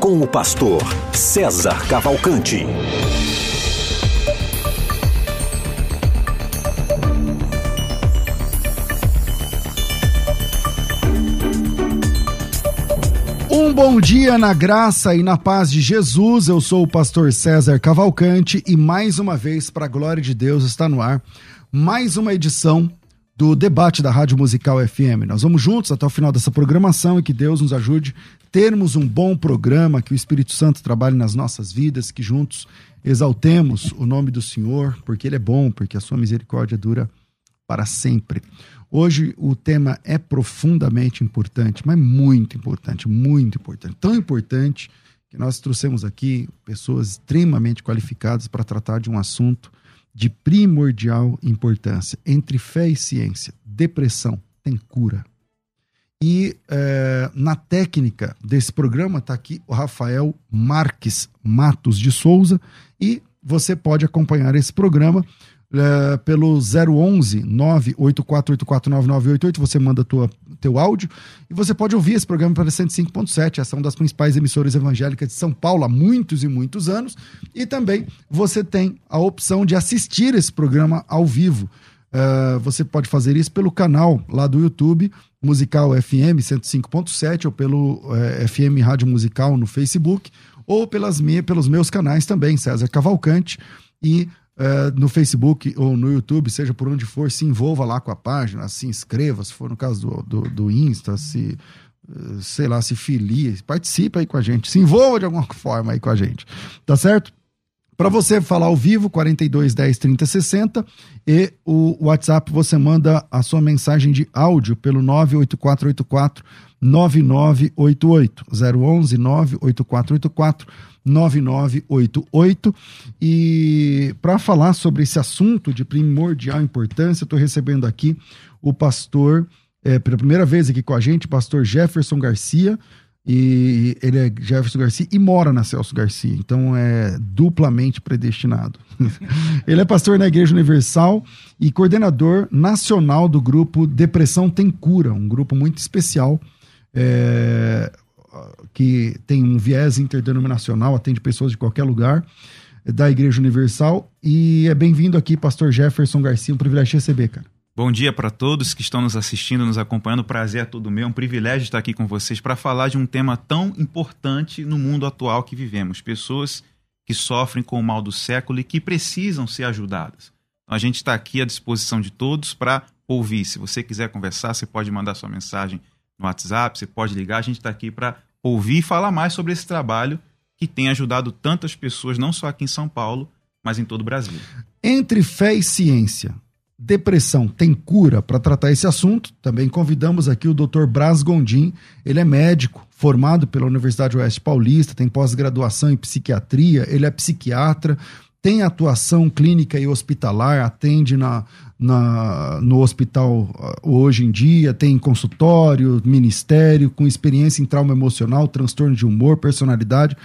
com o pastor César Cavalcante. Um bom dia na graça e na paz de Jesus. Eu sou o pastor César Cavalcante e mais uma vez, para a glória de Deus, está no ar mais uma edição do debate da Rádio Musical FM. Nós vamos juntos até o final dessa programação e que Deus nos ajude termos um bom programa, que o Espírito Santo trabalhe nas nossas vidas, que juntos exaltemos o nome do Senhor, porque Ele é bom, porque a sua misericórdia dura para sempre. Hoje o tema é profundamente importante, mas muito importante, muito importante. Tão importante que nós trouxemos aqui pessoas extremamente qualificadas para tratar de um assunto de primordial importância. Entre fé e ciência, depressão tem cura. E é, na técnica desse programa está aqui o Rafael Marques Matos de Souza e você pode acompanhar esse programa é, pelo 011 984849988. Você manda tua, teu áudio e você pode ouvir esse programa pela 105.7. Essa é uma das principais emissoras evangélicas de São Paulo há muitos e muitos anos. E também você tem a opção de assistir esse programa ao vivo. Uh, você pode fazer isso pelo canal lá do YouTube, Musical FM 105.7, ou pelo uh, é, FM Rádio Musical no Facebook, ou pelas minhas, pelos meus canais também, César Cavalcante e é, no Facebook ou no YouTube, seja por onde for, se envolva lá com a página, se inscreva, se for no caso do, do, do Insta, se eh, sei lá, se filie, participe aí com a gente, se envolva de alguma forma aí com a gente, tá certo? Para você falar ao vivo, 42 10 30 60 e o WhatsApp você manda a sua mensagem de áudio pelo 98484 9988 011 98484 9988. E para falar sobre esse assunto de primordial importância, estou recebendo aqui o pastor, é, pela primeira vez aqui com a gente, pastor Jefferson Garcia. E ele é Jefferson Garcia e mora na Celso Garcia, então é duplamente predestinado. ele é pastor na Igreja Universal e coordenador nacional do grupo Depressão Tem Cura, um grupo muito especial é, que tem um viés interdenominacional, atende pessoas de qualquer lugar da Igreja Universal. E é bem-vindo aqui, Pastor Jefferson Garcia, um privilégio receber, cara. Bom dia para todos que estão nos assistindo, nos acompanhando. Prazer é todo meu, é um privilégio estar aqui com vocês para falar de um tema tão importante no mundo atual que vivemos. Pessoas que sofrem com o mal do século e que precisam ser ajudadas. Então, a gente está aqui à disposição de todos para ouvir. Se você quiser conversar, você pode mandar sua mensagem no WhatsApp, você pode ligar, a gente está aqui para ouvir e falar mais sobre esse trabalho que tem ajudado tantas pessoas, não só aqui em São Paulo, mas em todo o Brasil. Entre fé e ciência, depressão tem cura para tratar esse assunto? Também convidamos aqui o Dr. Braz Gondim, ele é médico, formado pela Universidade Oeste Paulista, tem pós-graduação em psiquiatria, ele é psiquiatra, tem atuação clínica e hospitalar, atende na, na, no hospital uh, hoje em dia, tem consultório, ministério, com experiência em trauma emocional, transtorno de humor, personalidade,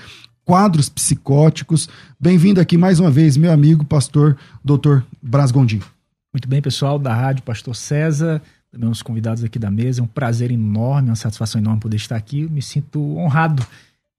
quadros psicóticos. Bem-vindo aqui mais uma vez, meu amigo, pastor Dr. Braz Gondim. Muito bem, pessoal da rádio Pastor César, também os convidados aqui da mesa. É um prazer enorme, uma satisfação enorme poder estar aqui. Me sinto honrado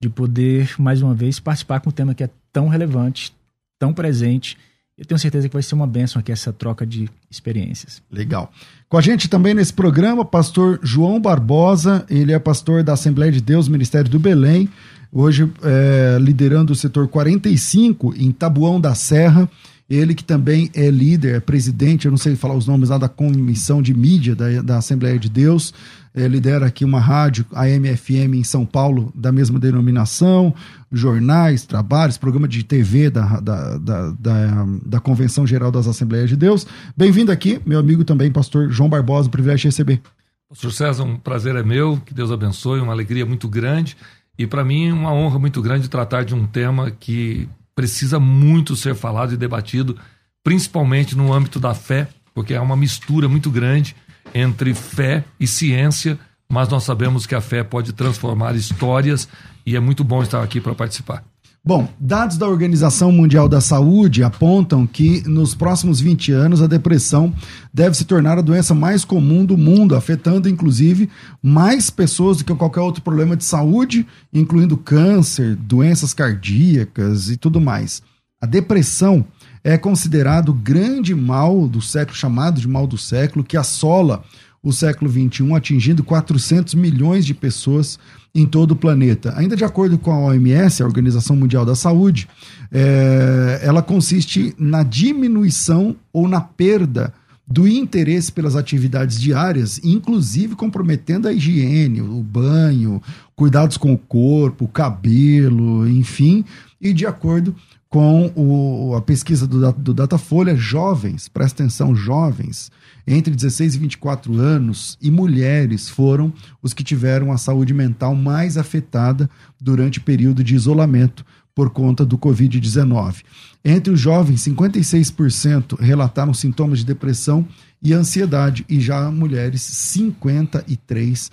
de poder, mais uma vez, participar com um tema que é tão relevante, tão presente. Eu tenho certeza que vai ser uma bênção aqui essa troca de experiências. Legal. Com a gente também nesse programa, pastor João Barbosa, ele é pastor da Assembleia de Deus, Ministério do Belém, hoje é, liderando o setor 45 em Tabuão da Serra. Ele que também é líder, é presidente, eu não sei falar os nomes lá da comissão de mídia da, da Assembleia de Deus, é, lidera aqui uma rádio, a MFM em São Paulo, da mesma denominação, jornais, trabalhos, programa de TV da, da, da, da, da Convenção Geral das Assembleias de Deus. Bem-vindo aqui, meu amigo também, pastor João Barbosa, um privilégio de receber. Pastor César, um prazer é meu, que Deus abençoe, uma alegria muito grande e para mim uma honra muito grande tratar de um tema que precisa muito ser falado e debatido, principalmente no âmbito da fé, porque é uma mistura muito grande entre fé e ciência, mas nós sabemos que a fé pode transformar histórias e é muito bom estar aqui para participar. Bom, dados da Organização Mundial da Saúde apontam que nos próximos 20 anos a depressão deve se tornar a doença mais comum do mundo, afetando inclusive mais pessoas do que qualquer outro problema de saúde, incluindo câncer, doenças cardíacas e tudo mais. A depressão é considerado o grande mal do século, chamado de mal do século, que assola o século XXI, atingindo 400 milhões de pessoas em todo o planeta. Ainda de acordo com a OMS, a Organização Mundial da Saúde, é, ela consiste na diminuição ou na perda do interesse pelas atividades diárias, inclusive comprometendo a higiene, o banho, cuidados com o corpo, o cabelo, enfim, e de acordo com o, a pesquisa do, do Datafolha, jovens, presta atenção, jovens, entre 16 e 24 anos e mulheres foram os que tiveram a saúde mental mais afetada durante o período de isolamento por conta do Covid-19. Entre os jovens, 56% relataram sintomas de depressão e ansiedade, e já mulheres, 53%.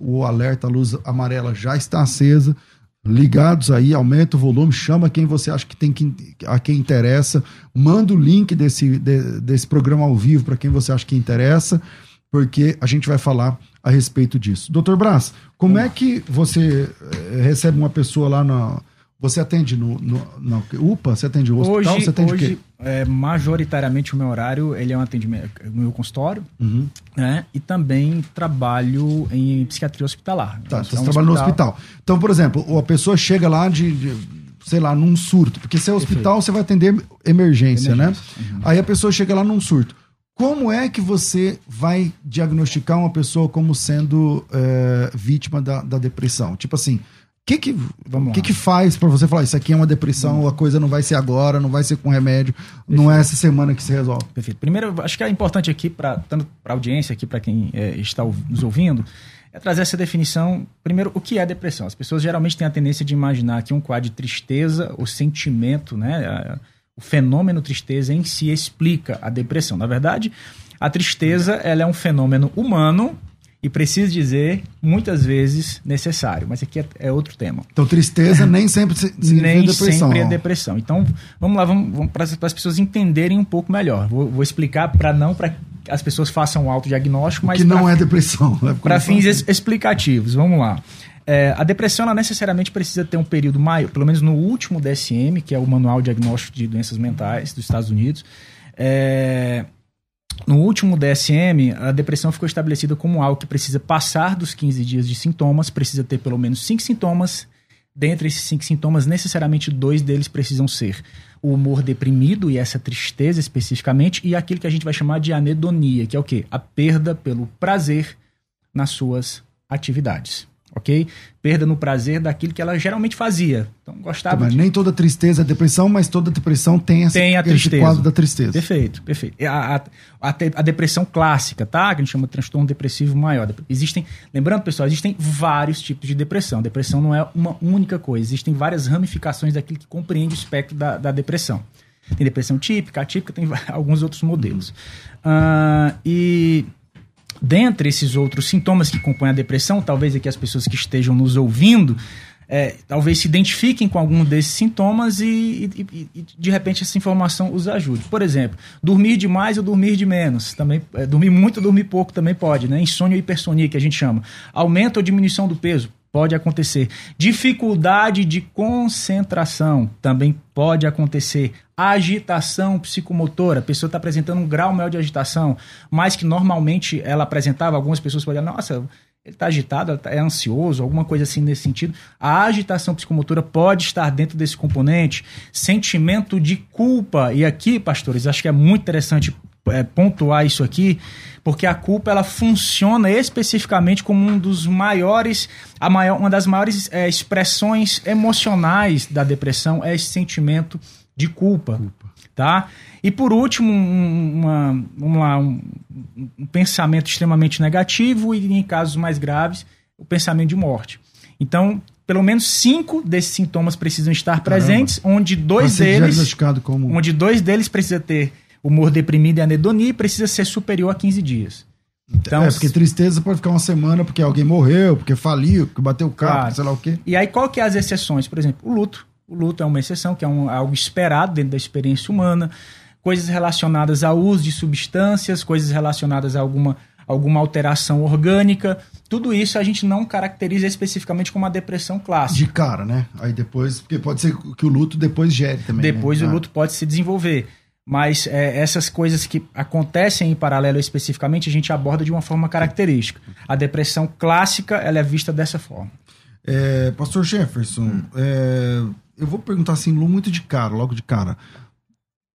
O, alerta, luz amarela já está acesa ligados aí, aumenta o volume, chama quem você acha que tem que a quem interessa, manda o link desse, de, desse programa ao vivo para quem você acha que interessa, porque a gente vai falar a respeito disso. Doutor Brás, como é que você eh, recebe uma pessoa lá na você atende no, no, na UPA? Você atende no hospital? Hoje, você atende hoje o quê? É, majoritariamente o meu horário ele é um atendimento no meu consultório, Uhum. né? E também trabalho em psiquiatria hospitalar. Tá, Então, você é um trabalha no hospital. Então, por exemplo, a pessoa chega lá de, de, sei lá, num surto. Porque se é hospital, você vai atender emergência, né? Emergência, Aí a pessoa chega lá num surto. Como é que você vai diagnosticar uma pessoa como sendo é, vítima da, da depressão? Tipo assim, que que, Vamos que lá. que faz pra você falar, isso aqui é uma depressão, a coisa não vai ser agora, não vai ser com remédio, não é essa semana que se resolve? Perfeito. Primeiro, acho que é importante aqui, pra, tanto para a audiência, aqui para quem é, está nos ouvindo, é trazer essa definição. Primeiro, o que é depressão? As pessoas geralmente têm a tendência de imaginar que um quadro de tristeza, o sentimento, né, a- o fenômeno tristeza em si explica a depressão. Na verdade, a tristeza ela é um fenômeno humano e preciso dizer, muitas vezes necessário. Mas aqui é, é outro tema Então, tristeza nem sempre se- significa nem depressão. sempre é depressão. Então, vamos lá, vamos, vamos para as pessoas entenderem um pouco melhor. Vou, vou explicar para não para as pessoas façam um autodiagnóstico, mas que não pra- é depressão. é para fins explicativos. Vamos lá. É, a depressão ela necessariamente precisa ter um período maior, pelo menos no último DSM, que é o Manual Diagnóstico de Doenças Mentais dos Estados Unidos. É, no último DSM, a depressão ficou estabelecida como algo que precisa passar dos 15 dias de sintomas, precisa ter pelo menos 5 sintomas. Dentre esses cinco sintomas, necessariamente dois deles precisam ser o humor deprimido e essa tristeza especificamente, e aquilo que a gente vai chamar de anedonia, que é o quê? A perda pelo prazer nas suas atividades, ok? Perda no prazer daquilo que ela geralmente fazia. Então, gostava Mas de... nem toda tristeza é depressão, mas toda depressão tem, essa, Tem a esse tristeza. quadro da tristeza. Perfeito, perfeito. A, a, a, a depressão clássica, tá? Que a gente chama de transtorno depressivo maior. Existem, lembrando, pessoal, existem vários tipos de depressão. Depressão não é uma única coisa. Existem várias ramificações daquilo que compreende o espectro da, da depressão. Tem depressão típica, atípica, tem alguns outros modelos. Ah, e dentre esses outros sintomas que compõem a depressão, talvez aqui as pessoas que estejam nos ouvindo, é, talvez se identifiquem com algum desses sintomas e, e- e- e, de repente essa informação os ajude. Por exemplo, dormir demais ou dormir de menos, também é, dormir muito ou dormir pouco também pode, né? Insônia ou hipersonia que a gente chama. Aumento ou diminuição do peso pode acontecer. Dificuldade de concentração também pode acontecer. Agitação psicomotora, a pessoa está apresentando um grau maior de agitação, mais que normalmente ela apresentava. Algumas pessoas podem nossa, ele está agitado, tá- é ansioso, alguma coisa assim nesse sentido. A agitação psicomotora pode estar dentro desse componente. Sentimento de culpa. E aqui, pastores, acho que é muito interessante é, pontuar isso aqui, porque a culpa ela funciona especificamente como um dos maiores, a maior, uma das maiores é, expressões emocionais da depressão é esse sentimento de culpa, tá? E por último, um, uma, vamos lá, um, um pensamento extremamente negativo e em casos mais graves, o pensamento de morte. Então, pelo menos cinco desses sintomas precisam estar presentes, onde dois ser deles, como. onde dois deles precisa ter humor deprimido e anedonia precisa ser superior a 15 dias. Então, é, porque tristeza pode ficar uma semana porque alguém morreu, porque faliu, porque bateu o carro, Claro. sei lá o quê. E aí, qual que é as exceções? Por exemplo, o luto. O luto é uma exceção, que é um- algo esperado dentro da experiência humana. Coisas relacionadas ao uso de substâncias, coisas relacionadas a alguma, alguma alteração orgânica. Tudo isso a gente não caracteriza especificamente como uma depressão clássica. De cara, né? Aí depois, porque pode ser que o luto depois gere também. Depois né? o Ah. luto pode se desenvolver. Mas é, essas coisas que acontecem em paralelo especificamente, a gente aborda de uma forma característica. A depressão clássica, ela é vista dessa forma. É, Pastor Jefferson, Hum. é, eu vou perguntar assim, muito de cara, logo de cara.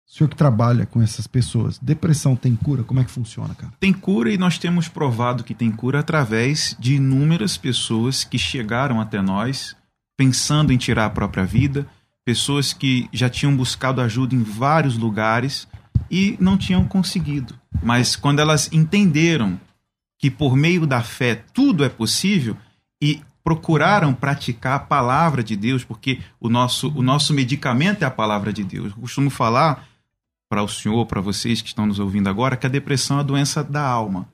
O senhor que trabalha com essas pessoas, depressão tem cura? Como é que funciona, cara? Tem cura e nós temos provado que tem cura através de inúmeras pessoas que chegaram até nós pensando em tirar a própria vida, pessoas que já tinham buscado ajuda em vários lugares e não tinham conseguido. Mas quando elas entenderam que por meio da fé tudo é possível e procuraram praticar a palavra de Deus, porque o nosso, o nosso medicamento é a palavra de Deus. Eu costumo falar para o senhor, para vocês que estão nos ouvindo agora, que a depressão é a doença da alma.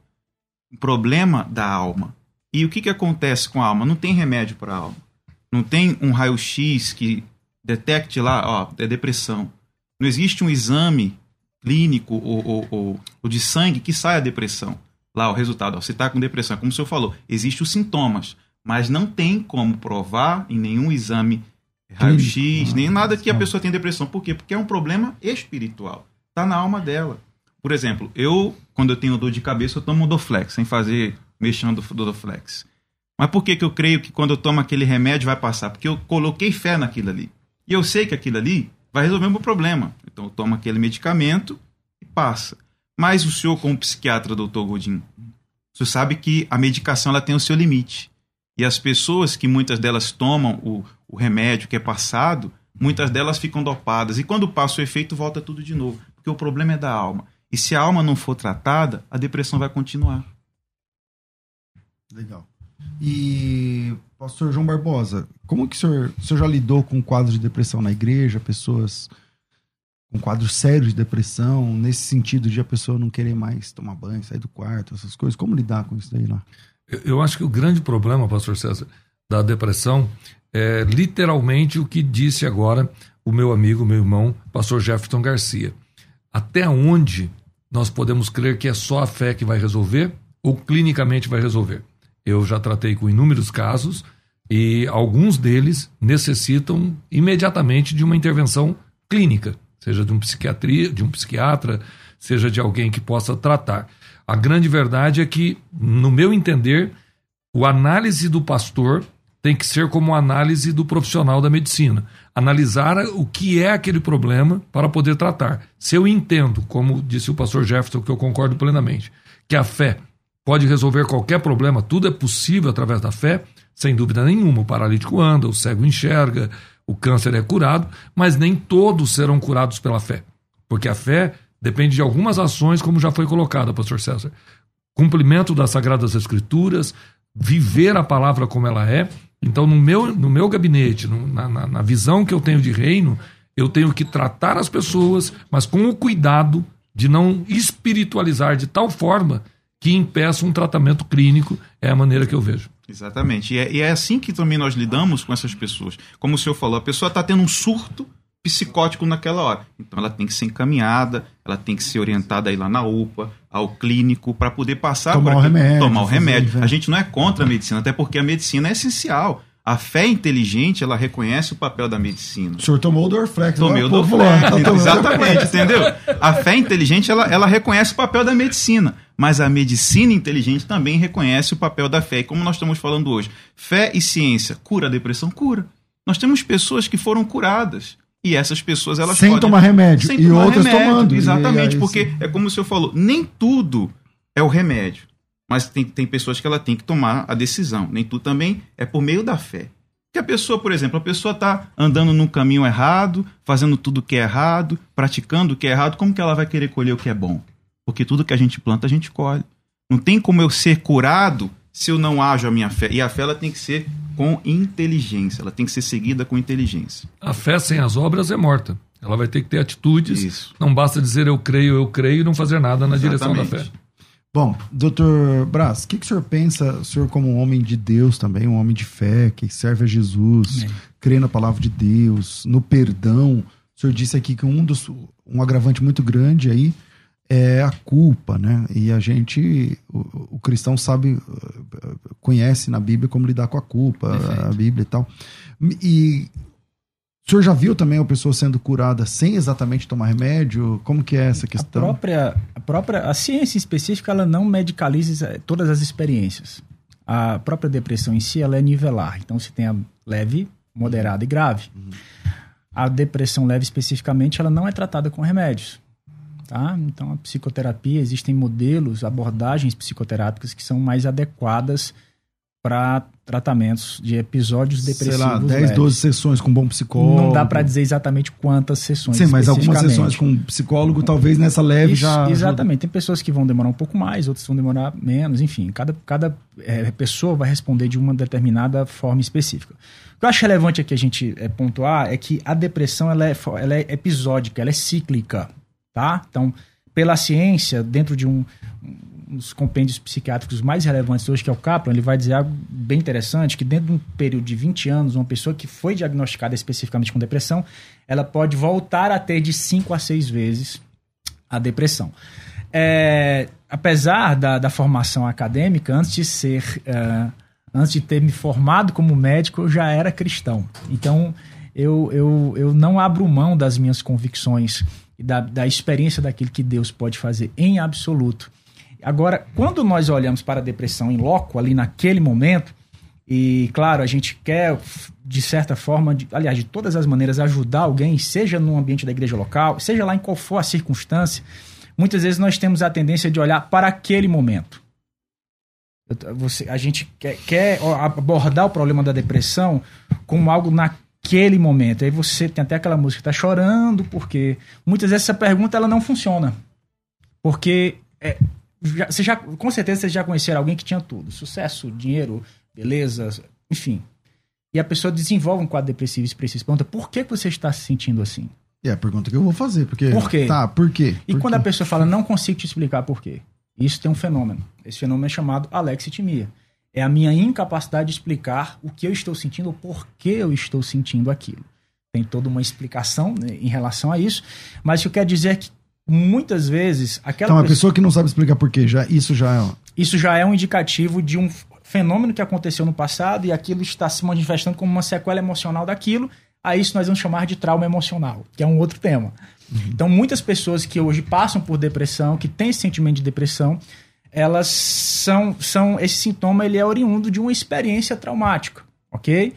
Um problema da alma. E o que, que acontece com a alma? Não tem remédio para a alma. Não tem um raio-x que detecte lá, ó, é depressão. Não existe um exame clínico ou, ou, ou, ou de sangue que saia a depressão. Lá, o resultado, ó, você está com depressão. Como o senhor falou, existem os sintomas, mas não tem como provar em nenhum exame raio-x, nem nada que a pessoa tem depressão. Por quê? Porque é um problema espiritual. Está na alma dela. Por exemplo, eu, quando eu tenho dor de cabeça, eu tomo Doflex, sem fazer mexendo do Doflex. Mas por que, que eu creio que quando eu tomo aquele remédio vai passar? Porque eu coloquei fé naquilo ali. E eu sei que aquilo ali vai resolver o meu problema. Então eu tomo aquele medicamento e passa. Mas o senhor, como psiquiatra, doutor Godin, o senhor sabe que a medicação ela tem o seu limite. E as pessoas que muitas delas tomam o, o remédio que é passado, muitas delas ficam dopadas. E quando passa o efeito, volta tudo de novo. Porque o problema é da alma. E se a alma não for tratada, a depressão vai continuar. Legal. E, pastor João Barbosa, como que o senhor, o senhor já lidou com quadros de depressão na igreja, pessoas com quadros sérios de depressão, nesse sentido de a pessoa não querer mais tomar banho, sair do quarto, essas coisas? Como lidar com isso daí lá? Eu, eu acho que o grande problema, pastor César, da depressão é literalmente o que disse agora o meu amigo, meu irmão, pastor Jefferson Garcia. Até onde nós podemos crer que é só a fé que vai resolver ou clinicamente vai resolver? Eu já tratei com inúmeros casos e alguns deles necessitam imediatamente de uma intervenção clínica, seja de um psiquiatria, de um psiquiatra, seja de alguém que possa tratar. A grande verdade é que, no meu entender, o análise do pastor tem que ser como a análise do profissional da medicina. Analisar o que é aquele problema para poder tratar. Se eu entendo, como disse o pastor Jefferson, que eu concordo plenamente, que a fé pode resolver qualquer problema, tudo é possível através da fé, sem dúvida nenhuma. O paralítico anda, o cego enxerga, o câncer é curado, mas nem todos serão curados pela fé. Porque a fé depende de algumas ações, como já foi colocado, pastor César. Cumprimento das Sagradas Escrituras, viver a palavra como ela é. Então, no meu, no meu gabinete, no, na, na, na visão que eu tenho de reino, eu tenho que tratar as pessoas, mas com o cuidado de não espiritualizar de tal forma que impeça um tratamento clínico, é a maneira que eu vejo. Exatamente. E é, e é assim que também nós lidamos com essas pessoas. Como o senhor falou, a pessoa está tendo um surto psicótico naquela hora. Então ela tem que ser encaminhada, ela tem que ser orientada a ir lá na UPA, ao clínico, para poder passar Tomar por o aquilo. remédio, Tomar o remédio. né? A gente não é contra a medicina, até porque a medicina é essencial. A fé inteligente, ela reconhece o papel da medicina. O senhor tomou o Dorflex. Tomei agora o o tá Dorflex, tomando. exatamente, entendeu? A fé inteligente, ela, ela reconhece o papel da medicina, mas a medicina inteligente também reconhece o papel da fé. E como nós estamos falando hoje, fé e ciência, cura a depressão? Cura. Nós temos pessoas que foram curadas. E essas pessoas, elas Sem podem... tomar remédio. Sem E tomar outras remédio, tomando. E Exatamente, aí, porque sim. é como o senhor falou, nem tudo é o remédio. Mas tem, tem pessoas que ela tem que tomar a decisão. Nem tudo também é por meio da fé. Porque a pessoa, por exemplo, a pessoa está andando num caminho errado, fazendo tudo que é errado, praticando o que é errado, como que ela vai querer colher o que é bom? Porque tudo que a gente planta, a gente colhe. Não tem como eu ser curado se eu não ajo a minha fé? E a fé ela tem que ser com inteligência, ela tem que ser seguida com inteligência. A fé sem as obras é morta. Ela vai ter que ter atitudes. Isso. Não basta dizer eu creio, eu creio e não fazer nada na direção da fé. Exatamente. Bom, doutor Braz, o que, que o senhor pensa, o senhor como um homem de Deus também, um homem de fé, que serve a Jesus, crê na palavra de Deus, no perdão. O senhor disse aqui que um dos um agravante muito grande aí é a culpa, né? E a gente, o, o cristão sabe, eh, conhece na Bíblia como lidar com a culpa, Perfeito. a Bíblia e tal. E o senhor já viu também a pessoa sendo curada sem exatamente tomar remédio? Como que é essa A questão? própria, a própria a ciência específica ela não medicaliza todas as experiências. A própria depressão em si ela é nivelar. Então se tem a leve, moderada e grave. A depressão leve especificamente ela não é tratada com remédios. Tá? Então a psicoterapia existem modelos, abordagens psicoterápicas que são mais adequadas para tratamentos de episódios Sei depressivos lá, 10, leves. 12 sessões com um bom psicólogo. Não dá para dizer exatamente quantas sessões. Sim, mas algumas sessões com um psicólogo, talvez nessa leve Isso, já. Exatamente. Tem pessoas que vão demorar um pouco mais, outras vão demorar menos, enfim. Cada, cada eh, pessoa vai responder de uma determinada forma específica. O que eu acho relevante aqui a gente eh, pontuar é que a depressão ela é, ela é episódica, ela é cíclica. Tá? Então, pela ciência, dentro de um, um dos compêndios psiquiátricos mais relevantes hoje, que é o Kaplan, ele vai dizer algo bem interessante, que dentro de um período de 20 anos, uma pessoa que foi diagnosticada especificamente com depressão, ela pode voltar a ter de 5 a 6 vezes a depressão. É, apesar da, da formação acadêmica, antes de ser, é, antes de ter me formado como médico, eu já era cristão. Então, eu, eu, eu não abro mão das minhas convicções e da, da experiência daquilo que Deus pode fazer em absoluto. Agora, quando nós olhamos para a depressão em loco, ali naquele momento, e claro, a gente quer, de certa forma, de- aliás, de todas as maneiras, ajudar alguém, seja no ambiente da igreja local, seja lá em qual for a circunstância, muitas vezes nós temos a tendência de olhar para aquele momento. Você- a gente quer, quer abordar o problema da depressão como algo naquele momento. Aí você tem até aquela música está chorando, porque muitas vezes essa pergunta ela não funciona. Porque é, já- você já, com certeza vocês já conheceram alguém que tinha tudo: sucesso, dinheiro, beleza, enfim. E a pessoa desenvolve um quadro depressivo expressivo. Você Pergunta, por que que você está se sentindo assim? É a pergunta que eu vou fazer. Porque, Por quê? Tá, por quê? E Por quando quê? a pessoa fala, não consigo te explicar por quê, isso tem um fenômeno. Esse fenômeno é chamado alexitimia. É a minha incapacidade de explicar o que eu estou sentindo ou por que eu estou sentindo aquilo. Tem toda uma explicação né, em relação a isso, mas o que eu quero dizer é que muitas vezes aquela Então, a pessoa- pessoa que não sabe explicar por quê, já, isso já é. isso já é um indicativo de um fenômeno que aconteceu no passado e aquilo está se manifestando como uma sequela emocional daquilo. A isso nós vamos chamar de trauma emocional, que é um outro tema. Então, muitas pessoas que hoje passam por depressão, que têm esse sentimento de depressão, elas são, são esse sintoma ele é oriundo de uma experiência traumática, ok?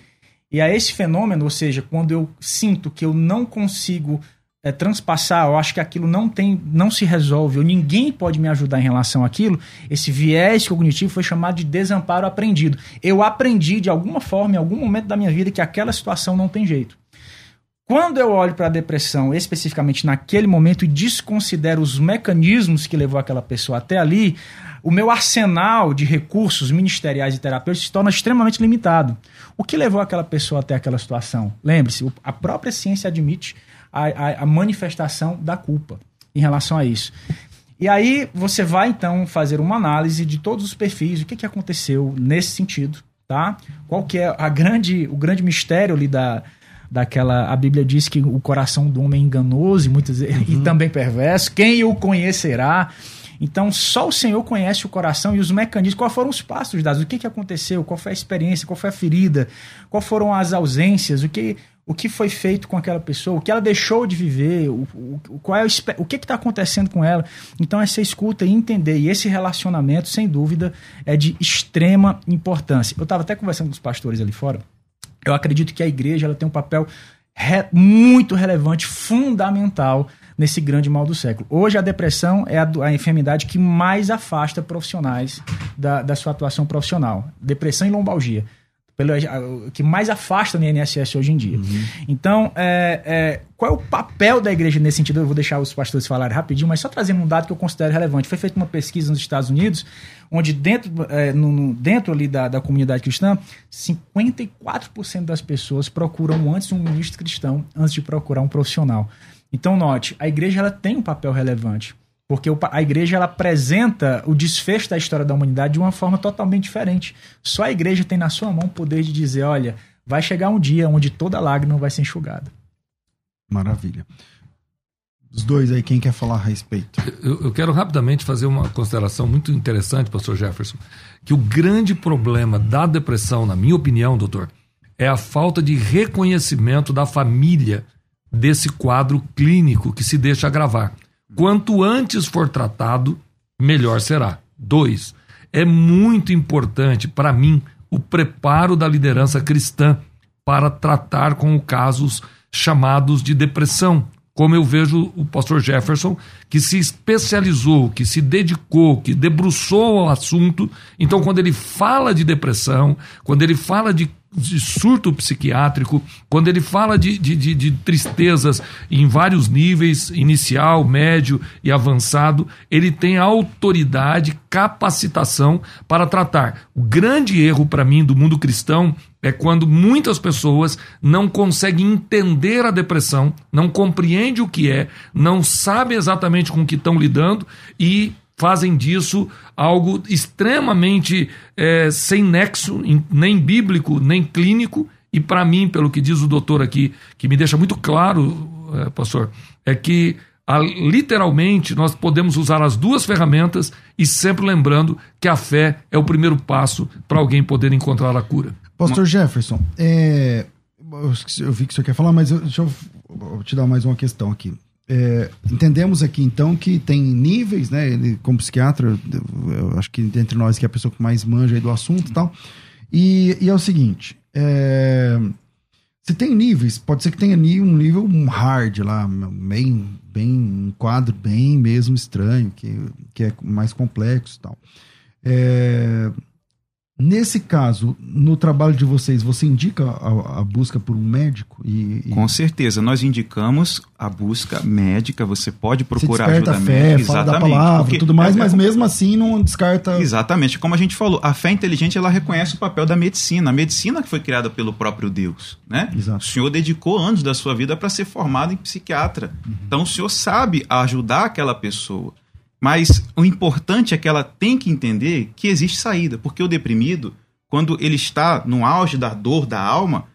E a esse fenômeno, ou seja, quando eu sinto que eu não consigo é, transpassar, eu acho que aquilo não tem, não se resolve, ou ninguém pode me ajudar em relação àquilo, esse viés cognitivo foi chamado de desamparo aprendido. Eu aprendi de alguma forma, em algum momento da minha vida, que aquela situação não tem jeito. Quando eu olho para a depressão, especificamente naquele momento, e desconsidero os mecanismos que levou aquela pessoa até ali, o meu arsenal de recursos ministeriais e terapêuticos se torna extremamente limitado. O que levou aquela pessoa até aquela situação? Lembre-se, a própria ciência admite a, a- a manifestação da culpa em relação a isso. E aí você vai então fazer uma análise de todos os perfis, o que, que aconteceu nesse sentido, tá? Qual que é a grande, o grande mistério ali da, daquela a Bíblia diz que o coração do homem é enganoso e muitas vezes- e também perverso. Quem o conhecerá? Então, só o Senhor conhece o coração e os mecanismos. Quais foram os passos dados? O que, que aconteceu? Qual foi a experiência? Qual foi a ferida? Quais foram as ausências? O que, o que foi feito com aquela pessoa? O que ela deixou de viver? O, o, qual é o, o que está acontecendo com ela? Então, essa escuta e entender. E esse relacionamento, sem dúvida, é de extrema importância. Eu estava até conversando com os pastores ali fora. Eu acredito que a igreja ela tem um papel re- muito relevante, fundamental nesse grande mal do século. Hoje a depressão é a, a enfermidade que mais afasta profissionais da, da sua atuação profissional. Depressão e lombalgia. Pelo, que mais afasta no INSS hoje em dia. Uhum. Então, é, é, qual é o papel da igreja nesse sentido? Eu vou deixar os pastores falarem rapidinho, mas só trazendo um dado que eu considero relevante. Foi feita uma pesquisa nos Estados Unidos, onde dentro, é, no, dentro ali da, da comunidade cristã, 54% das pessoas procuram antes um ministro cristão, antes de procurar um profissional. Então, note, a igreja ela tem um papel relevante. Porque a igreja ela apresenta o desfecho da história da humanidade de uma forma totalmente diferente. Só a igreja tem na sua mão o poder de dizer: olha, vai chegar um dia onde toda lágrima vai ser enxugada. Maravilha. Os dois aí, quem quer falar a respeito? Eu, eu, quero rapidamente fazer uma consideração muito interessante, pastor Jefferson, que o grande problema da depressão, na minha opinião, doutor, é a falta de reconhecimento da família desse quadro clínico que se deixa agravar. Quanto antes for tratado, melhor será. Dois, é muito importante para mim o preparo da liderança cristã para tratar com casos chamados de depressão. Como eu vejo o pastor Jefferson, que se especializou, que se dedicou, que debruçou ao assunto. Então, quando ele fala de depressão, quando ele fala de de surto psiquiátrico, quando ele fala de, de, de, de, tristezas em vários níveis, inicial, médio e avançado, ele tem autoridade, capacitação para tratar. O grande erro para mim do mundo cristão é quando muitas pessoas não conseguem entender a depressão, não compreendem o que é, não sabem exatamente com o que estão lidando e fazem disso algo extremamente é, sem nexo, nem bíblico, nem clínico. E para mim, pelo que diz o doutor aqui, que me deixa muito claro, é, pastor, é que a, literalmente nós podemos usar as duas ferramentas e sempre lembrando que a fé é o primeiro passo para alguém poder encontrar a cura. Pastor Jefferson, é, eu vi que o senhor quer falar, mas eu, deixa eu te dar mais uma questão aqui. É, entendemos aqui então que tem níveis, né? Ele, como psiquiatra, eu acho que entre nós que é a pessoa que mais manja do assunto e tal. E, e é o seguinte: é, se tem níveis, pode ser que tenha um nível hard lá, bem, bem um quadro bem mesmo estranho, que, que é mais complexo e tal. É, Nesse caso, no trabalho de vocês, você indica a, a busca por um médico? E, e... Com certeza, nós indicamos a busca médica. Você pode procurar você ajuda a fé, médica. Fala da palavra, tudo mais, é, mas mesmo assim não descarta. Exatamente, como a gente falou, a fé inteligente ela reconhece o papel da medicina. A medicina que foi criada pelo próprio Deus, né? Exato. O senhor dedicou anos da sua vida para ser formado em psiquiatra. Uhum. Então o senhor sabe ajudar aquela pessoa. Mas o importante é que ela tem que entender que existe saída, porque o deprimido, quando ele está no auge da dor da alma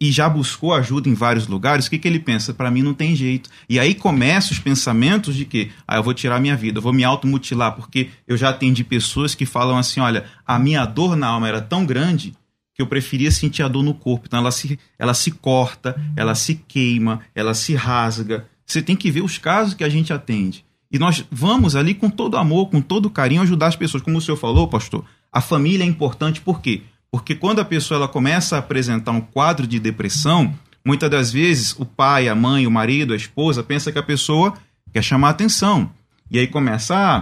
e já buscou ajuda em vários lugares, o que, que ele pensa? Para mim não tem jeito. E aí começam os pensamentos de que, ah, eu vou tirar minha vida, eu vou me automutilar, porque eu já atendi pessoas que falam assim: olha, a minha dor na alma era tão grande que eu preferia sentir a dor no corpo. Então ela se, ela se corta, ela se queima, ela se rasga. Você tem que ver os casos que a gente atende. E nós vamos ali com todo amor, com todo carinho ajudar as pessoas. Como o senhor falou, pastor, a família é importante por quê? Porque quando a pessoa ela começa a apresentar um quadro de depressão, muitas das vezes o pai, a mãe, o marido, a esposa pensa que a pessoa quer chamar atenção. E aí começa, ah,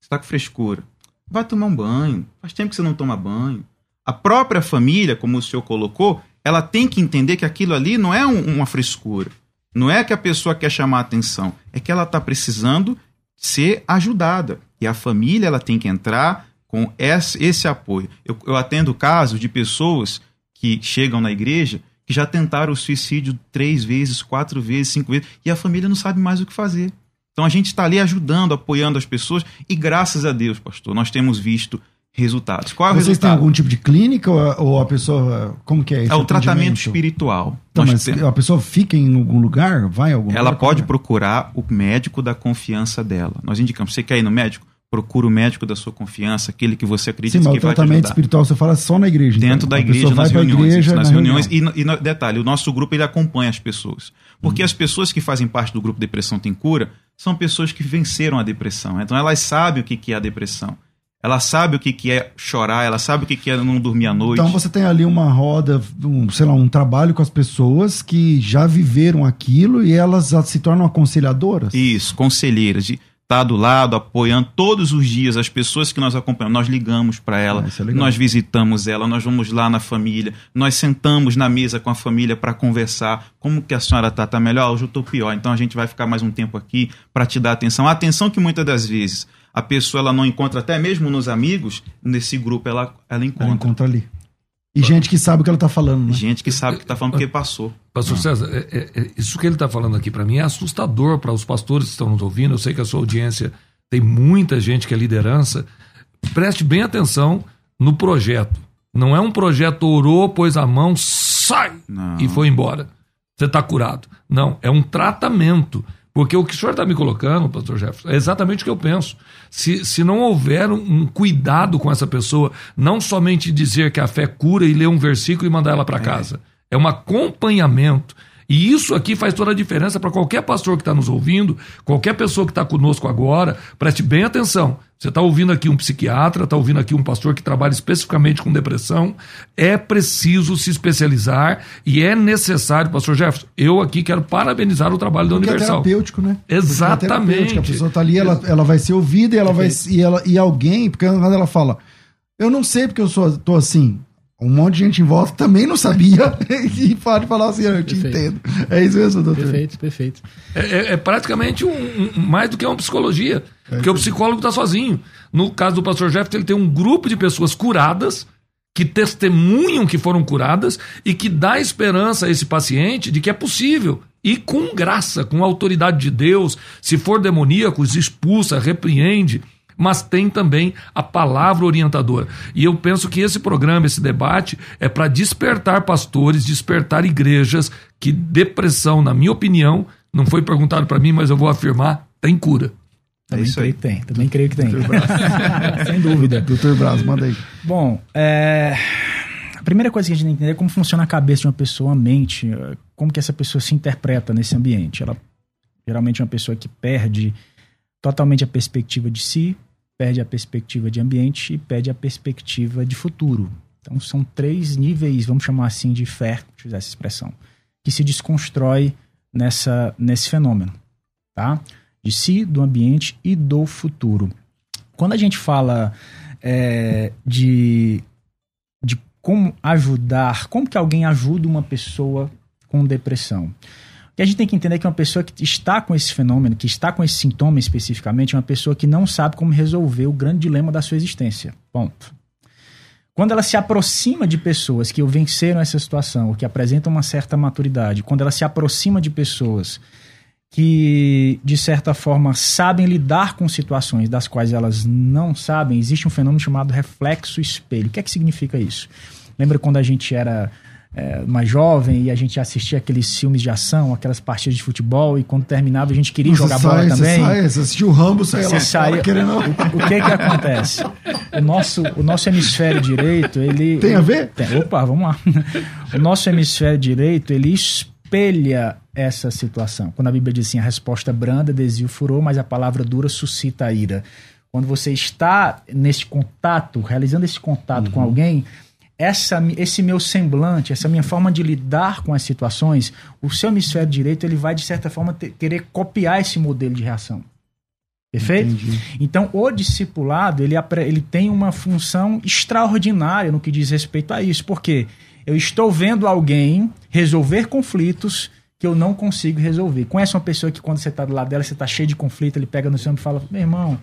você está com frescura. Vai tomar um banho. Faz tempo que você não toma banho. A própria família, como o senhor colocou, ela tem que entender que aquilo ali não é um, uma frescura. Não é que a pessoa quer chamar atenção, é que ela está precisando ser ajudada. E a família ela tem que entrar com esse, esse apoio. Eu, eu atendo casos de pessoas que chegam na igreja que já tentaram o suicídio três vezes, quatro vezes, cinco vezes, e a família não sabe mais o que fazer. Então a gente está ali ajudando, apoiando as pessoas, e graças a Deus, pastor, nós temos visto resultados. Qual é o Vocês resultado? têm algum tipo de clínica ou, ou a pessoa. Como que é isso? É o tratamento espiritual. Então, mas temos... a pessoa fica em algum lugar? Vai algum Ela lugar, pode procurar o médico da confiança dela. Nós indicamos. Você quer ir no médico? Procura o médico da sua confiança, aquele que você acredita Sim, mas que o tratamento espiritual você fala só na igreja. Dentro então. da igreja, nas reuniões. Igreja, nas reuniões. Reunião. E, e, detalhe, o nosso grupo ele acompanha as pessoas. Porque hum. as pessoas que fazem parte do grupo Depressão Tem Cura são pessoas que venceram a depressão. Então elas sabem o que é a depressão. Ela sabe o que, que é chorar, ela sabe o que, que é não dormir à noite. Então você tem ali uma roda, um, sei lá, um trabalho com as pessoas que já viveram aquilo e elas se tornam aconselhadoras? Isso, conselheiras. De, tá do lado, apoiando todos os dias as pessoas que nós acompanhamos. Nós ligamos para ela, Ah, é nós visitamos ela, nós vamos lá na família, nós sentamos na mesa com a família para conversar. Como que a senhora tá? Tá melhor? Hoje eu tô pior. Então a gente vai ficar mais um tempo aqui para te dar atenção. A atenção que muitas das vezes a pessoa ela não encontra até mesmo nos amigos, nesse grupo ela, ela Ela encontra. encontra ali. E gente que sabe o que ela tá falando, né? Gente que sabe que tá falando porque passou. Pastor César, é- é- é- isso que ele está falando aqui para mim é assustador para os pastores que estão nos ouvindo. Eu sei que a sua audiência tem muita gente que é liderança. Preste bem atenção no projeto. Não é um projeto orou, pôs a mão, sai Não. e foi embora. Você está curado. Não, é um tratamento. Porque o que o senhor está me colocando, pastor Jefferson, é exatamente o que eu penso. Se, se não houver um, um cuidado com essa pessoa, não somente dizer que a fé cura e ler um versículo e mandar ela para casa. É um acompanhamento. E isso aqui faz toda a diferença para qualquer pastor que está nos ouvindo, qualquer pessoa que está conosco agora. Preste bem atenção. Você está ouvindo aqui um psiquiatra, está ouvindo aqui um pastor que trabalha especificamente com depressão. É preciso se especializar e é necessário, pastor Jefferson. Eu aqui quero parabenizar o trabalho da Porque é Universal. terapêutico, né? É Exatamente. terapêutico, A pessoa tá ali, ela, ela vai ser ouvida e ela vai e, ela, e alguém, porque quando ela fala, eu não sei porque eu sou, tô assim. Um monte de gente em volta também não sabia e pode falar assim, eu te Perfeito. entendo. É isso mesmo, doutor. Perfeito, perfeito. É, é- é praticamente um, um- mais do que uma psicologia. Porque o psicólogo está sozinho. No caso do pastor Jefferson, ele tem um grupo de pessoas curadas que testemunham que foram curadas e que dá esperança a esse paciente de que é possível. E com graça, com autoridade de Deus, se for demoníaco, os expulsa, repreende, mas tem também a palavra orientadora. E eu penso que esse programa, esse debate, é para despertar pastores, despertar igrejas que depressão, na minha opinião, não foi perguntado para mim, mas eu vou afirmar, tem cura. Também isso creio aí. que tem, também creio que tem. Sem dúvida. Doutor Braz, manda aí. Bom, é, a primeira coisa que a gente tem que entender é como funciona a cabeça de uma pessoa, a mente, como que essa pessoa se interpreta nesse ambiente. Ela geralmente é uma pessoa que perde totalmente a perspectiva de si, perde a perspectiva de ambiente e perde a perspectiva de futuro. Então são três níveis, vamos chamar assim, de fé, deixa eu usar essa expressão, que se desconstrói nessa, nesse fenômeno, tá? De si, do ambiente e do futuro. Quando a gente fala é, de, de como ajudar, como que alguém ajuda uma pessoa com depressão. O que a gente tem que entender é que uma pessoa que está com esse fenômeno, que está com esse sintoma especificamente, é uma pessoa que não sabe como resolver o grande dilema da sua existência. Ponto. Quando ela se aproxima de pessoas que venceram essa situação, ou que apresentam uma certa maturidade, quando ela se aproxima de pessoas que, de certa forma, sabem lidar com situações das quais elas não sabem, existe um fenômeno chamado reflexo espelho. O que é que significa isso? Lembra quando a gente era é, mais jovem e a gente assistia aqueles filmes de ação, aquelas partidas de futebol, e quando terminava a gente queria jogar Você bola sai, também? Você sai, você assistiu o Rambo, sai Você lá sai- fora querendo... O que que acontece? O nosso, o nosso hemisfério direito, ele... Tem a ver? Tem. Opa, vamos lá. O nosso hemisfério direito, ele espelha essa situação. Quando a Bíblia diz assim, a resposta branda desvia o furor, mas a palavra dura suscita a ira. Quando você está nesse contato, realizando esse contato Uhum. com alguém, essa, esse meu semblante, essa minha forma de lidar com as situações, o seu hemisfério direito, ele vai, de certa forma, ter- querer copiar esse modelo de reação. Perfeito? Entendi. Então, o discipulado, ele, ele tem uma função extraordinária no que diz respeito a isso. Porque eu estou vendo alguém resolver conflitos que eu não consigo resolver. Conhece uma pessoa que quando você está do lado dela, você está cheio de conflito, ele pega no seu e fala, meu irmão,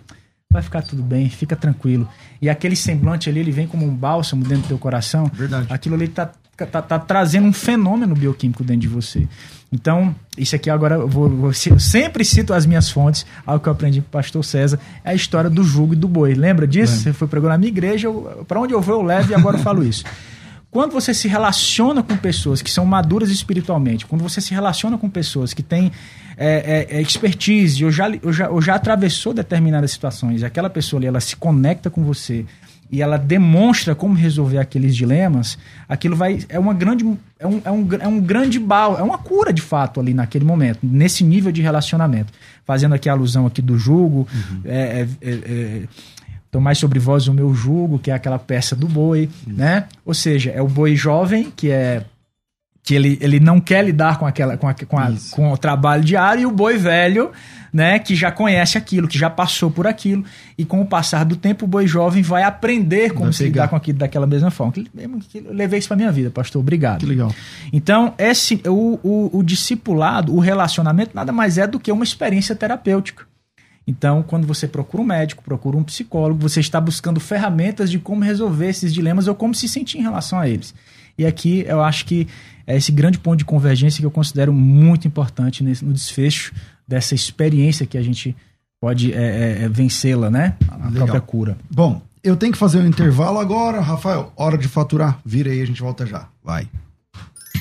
vai ficar tudo bem, fica tranquilo. E aquele semblante ali, ele vem como um bálsamo dentro do teu coração. Verdade. Aquilo ali tá, tá, tá trazendo um fenômeno bioquímico dentro de você. Então, isso aqui agora eu vou, vou- eu sempre cito as minhas fontes, algo que eu aprendi com o pastor César, é a história do jugo e do boi. Lembra disso? Lembro. Você foi pregou na minha igreja, para onde eu vou eu levo e agora eu falo isso. Quando você se relaciona com pessoas que são maduras espiritualmente, quando você se relaciona com pessoas que têm é, é, é, expertise, ou já, ou, já, ou já atravessou determinadas situações, e aquela pessoa ali, ela se conecta com você e ela demonstra como resolver aqueles dilemas, aquilo vai. É uma grande. É um, é um, é um grande bal, é uma cura de fato ali naquele momento, nesse nível de relacionamento. Fazendo aqui a alusão aqui do jugo, é, é, é, é, Tomai sobre vós o meu jugo, que é aquela peça do boi, né? Ou seja, é o boi jovem, que é que ele, ele não quer lidar com aquela com, a, com, a, com o trabalho diário e o boi velho né, que já conhece aquilo, que já passou por aquilo, e com o passar do tempo o boi jovem vai aprender como vai se lidar com aquilo daquela mesma forma. Que, que levei isso para minha vida, pastor, obrigado. Que legal. Então, esse o, o, o discipulado, o relacionamento nada mais é do que uma experiência terapêutica. Então, quando você procura um médico, procura um psicólogo, você está buscando ferramentas de como resolver esses dilemas ou como se sentir em relação a eles. E aqui eu acho que é esse grande ponto de convergência que eu considero muito importante nesse, no desfecho dessa experiência que a gente pode é, é, é vencê-la, né? A Legal. própria cura. Bom, eu tenho que fazer um intervalo agora, Rafael. Hora de faturar. Vira aí, a gente volta já. Vai.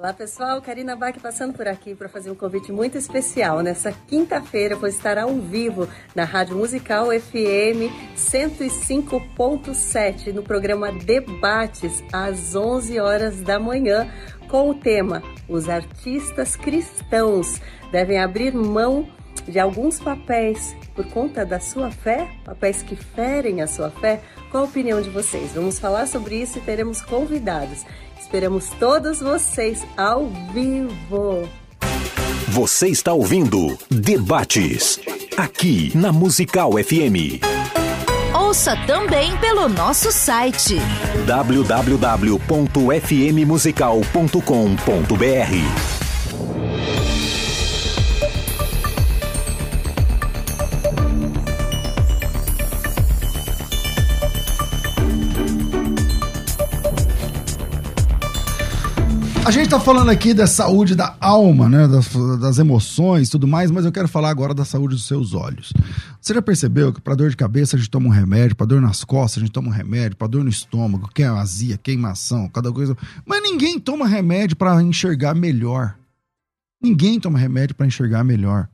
Olá pessoal, Karina Bach passando por aqui para fazer um convite muito especial. Nessa quinta-feira vou estar ao vivo na Rádio Musical FM 105.7 no programa Debates às 11 horas da manhã com o tema Os artistas cristãos devem abrir mão de alguns papéis por conta da sua fé, papéis que ferem a sua fé. Qual a opinião de vocês? Vamos falar sobre isso e teremos convidados. Esperamos todos vocês ao vivo. Você está ouvindo Debates, aqui na Musical FM. Ouça também pelo nosso site www.fmmusical.com.br. A gente tá falando aqui da saúde da alma, né? Das, das emoções tudo mais, mas eu quero falar agora da saúde dos seus olhos. Você já percebeu que para dor de cabeça a gente toma um remédio, para dor nas costas a gente toma um remédio, para dor no estômago, que é azia, queimação, cada coisa. Mas ninguém toma remédio para enxergar melhor. Ninguém toma remédio para enxergar melhor.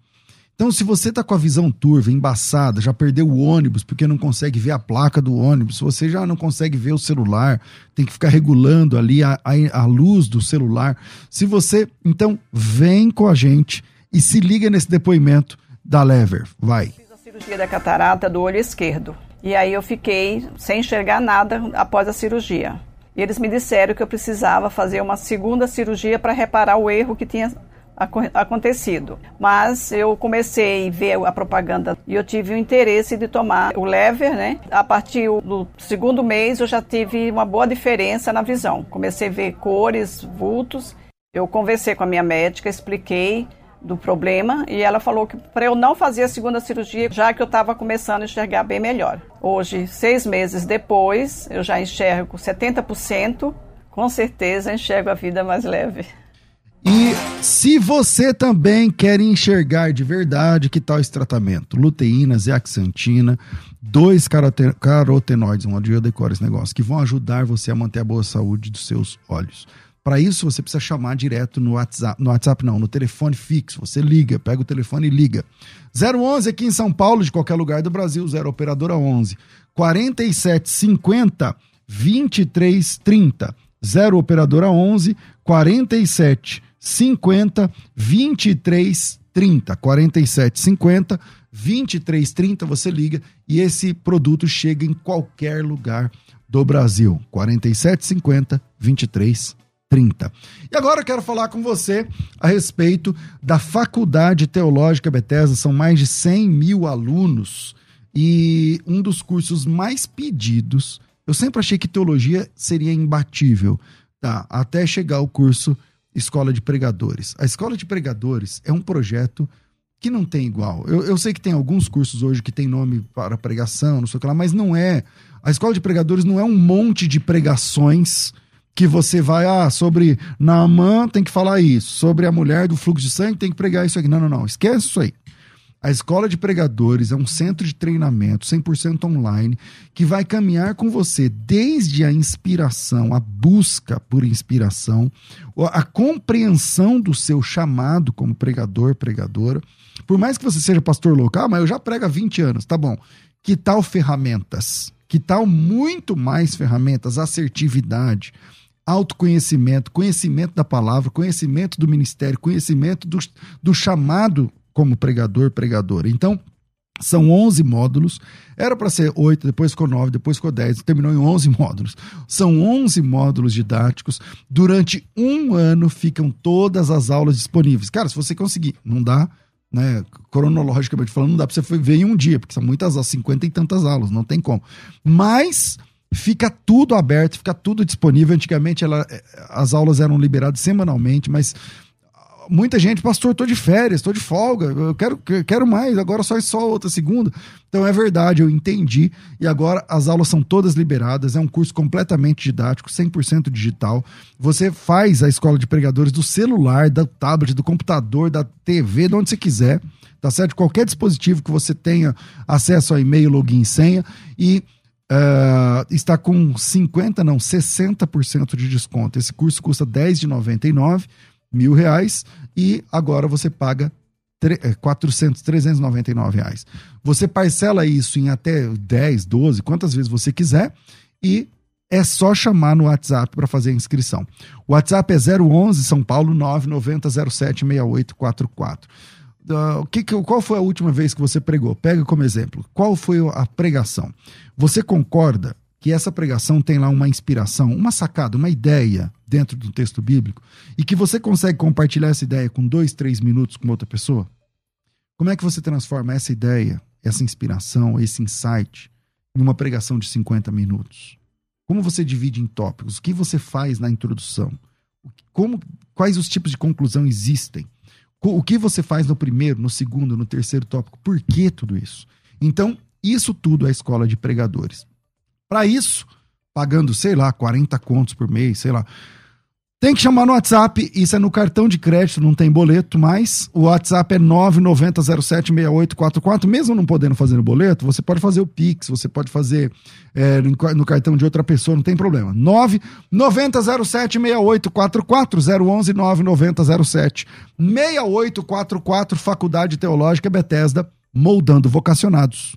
Então, se você tá com a visão turva, embaçada, já perdeu o ônibus porque não consegue ver a placa do ônibus, você já não consegue ver o celular, tem que ficar regulando ali a, a, a luz do celular. Se você. Então, vem com a gente e se liga nesse depoimento da Lever. Vai. Fiz a cirurgia da catarata do olho esquerdo. E aí eu fiquei sem enxergar nada após a cirurgia. E eles me disseram que eu precisava fazer uma segunda cirurgia para reparar o erro que tinha acontecido. Mas eu comecei a ver a propaganda e eu tive o interesse de tomar o lever, né? A partir do segundo mês eu já tive uma boa diferença na visão. Comecei a ver cores, vultos. Eu conversei com a minha médica, expliquei do problema e ela falou que para eu não fazer a segunda cirurgia, já que eu estava começando a enxergar bem melhor. Hoje, seis meses depois, eu já enxergo 70%, com certeza enxergo a vida mais leve. E se você também quer enxergar de verdade que tal esse tratamento, luteína, zeaxantina, dois carotenoides, um dia eu decoro esse negócio, que vão ajudar você a manter a boa saúde dos seus olhos. Para isso, você precisa chamar direto no WhatsApp, no WhatsApp não, no telefone fixo. Você liga, pega o telefone e liga. 011 aqui em São Paulo, de qualquer lugar do Brasil, 0 operadora 11 4750 2330. 0 operadora 11 47 50 23 30. 47 50 23 30. Você liga e esse produto chega em qualquer lugar do Brasil. 47 50 23 30. E agora eu quero falar com você a respeito da Faculdade Teológica Bethesda. São mais de 100 mil alunos e um dos cursos mais pedidos. Eu sempre achei que teologia seria imbatível, tá? Até chegar o curso Escola de Pregadores. A Escola de Pregadores é um projeto que não tem igual. Eu, eu sei que tem alguns cursos hoje que tem nome para pregação, não sei o que lá, mas não é. A Escola de Pregadores não é um monte de pregações que você vai, ah, sobre Naamã tem que falar isso, sobre a mulher do fluxo de sangue tem que pregar isso aqui. Não, não, não, esquece isso aí. A Escola de Pregadores é um centro de treinamento 100% online que vai caminhar com você desde a inspiração, a busca por inspiração, a compreensão do seu chamado como pregador, pregadora, Por mais que você seja pastor local, mas eu já prego há 20 anos, tá bom. Que tal ferramentas? Que tal muito mais ferramentas? Assertividade, autoconhecimento, conhecimento da palavra, conhecimento do ministério, conhecimento do, do chamado como pregador, pregadora. Então, são 11 módulos. Era para ser 8, depois ficou 9, depois ficou 10, terminou em 11 módulos. São 11 módulos didáticos. Durante um ano ficam todas as aulas disponíveis. Cara, se você conseguir, não dá, né, cronologicamente falando, não dá para você ver em um dia, porque são muitas aulas, 50 e tantas aulas, não tem como. Mas fica tudo aberto, fica tudo disponível. Antigamente ela, as aulas eram liberadas semanalmente, mas muita gente, pastor, tô de férias, tô de folga, eu quero, quero mais, agora só é só outra segunda. Então é verdade, eu entendi. E agora as aulas são todas liberadas, é um curso completamente didático, 100% digital. Você faz a escola de pregadores do celular, da tablet, do computador, da TV, de onde você quiser, tá certo? Qualquer dispositivo que você tenha acesso a e-mail, login e senha. E Uh, está com 50, não, 60% de desconto. Esse curso custa R$10,99 mil reais e agora você paga 400, 399 é, reais. Você parcela isso em até 10, 12, quantas vezes você quiser e é só chamar no WhatsApp para fazer a inscrição. O WhatsApp é 011 São Paulo 990076844. Uh, que, que, qual foi a última vez que você pregou? Pega como exemplo. Qual foi a pregação? Você concorda que essa pregação tem lá uma inspiração, uma sacada, uma ideia dentro do texto bíblico e que você consegue compartilhar essa ideia com dois, três minutos com outra pessoa? Como é que você transforma essa ideia, essa inspiração, esse insight em uma pregação de 50 minutos? Como você divide em tópicos? O que você faz na introdução? Como, quais os tipos de conclusão existem? O que você faz no primeiro, no segundo, no terceiro tópico? Por que tudo isso? Então, isso tudo é a escola de pregadores. Para isso, pagando, sei lá, 40 contos por mês, sei lá. Tem que chamar no WhatsApp, isso é no cartão de crédito, não tem boleto, mas o WhatsApp é 990076844. Mesmo não podendo fazer no boleto, você pode fazer o Pix, você pode fazer é, no cartão de outra pessoa, não tem problema. 990076844, 011 99007 6844, Faculdade Teológica Bethesda, moldando vocacionados.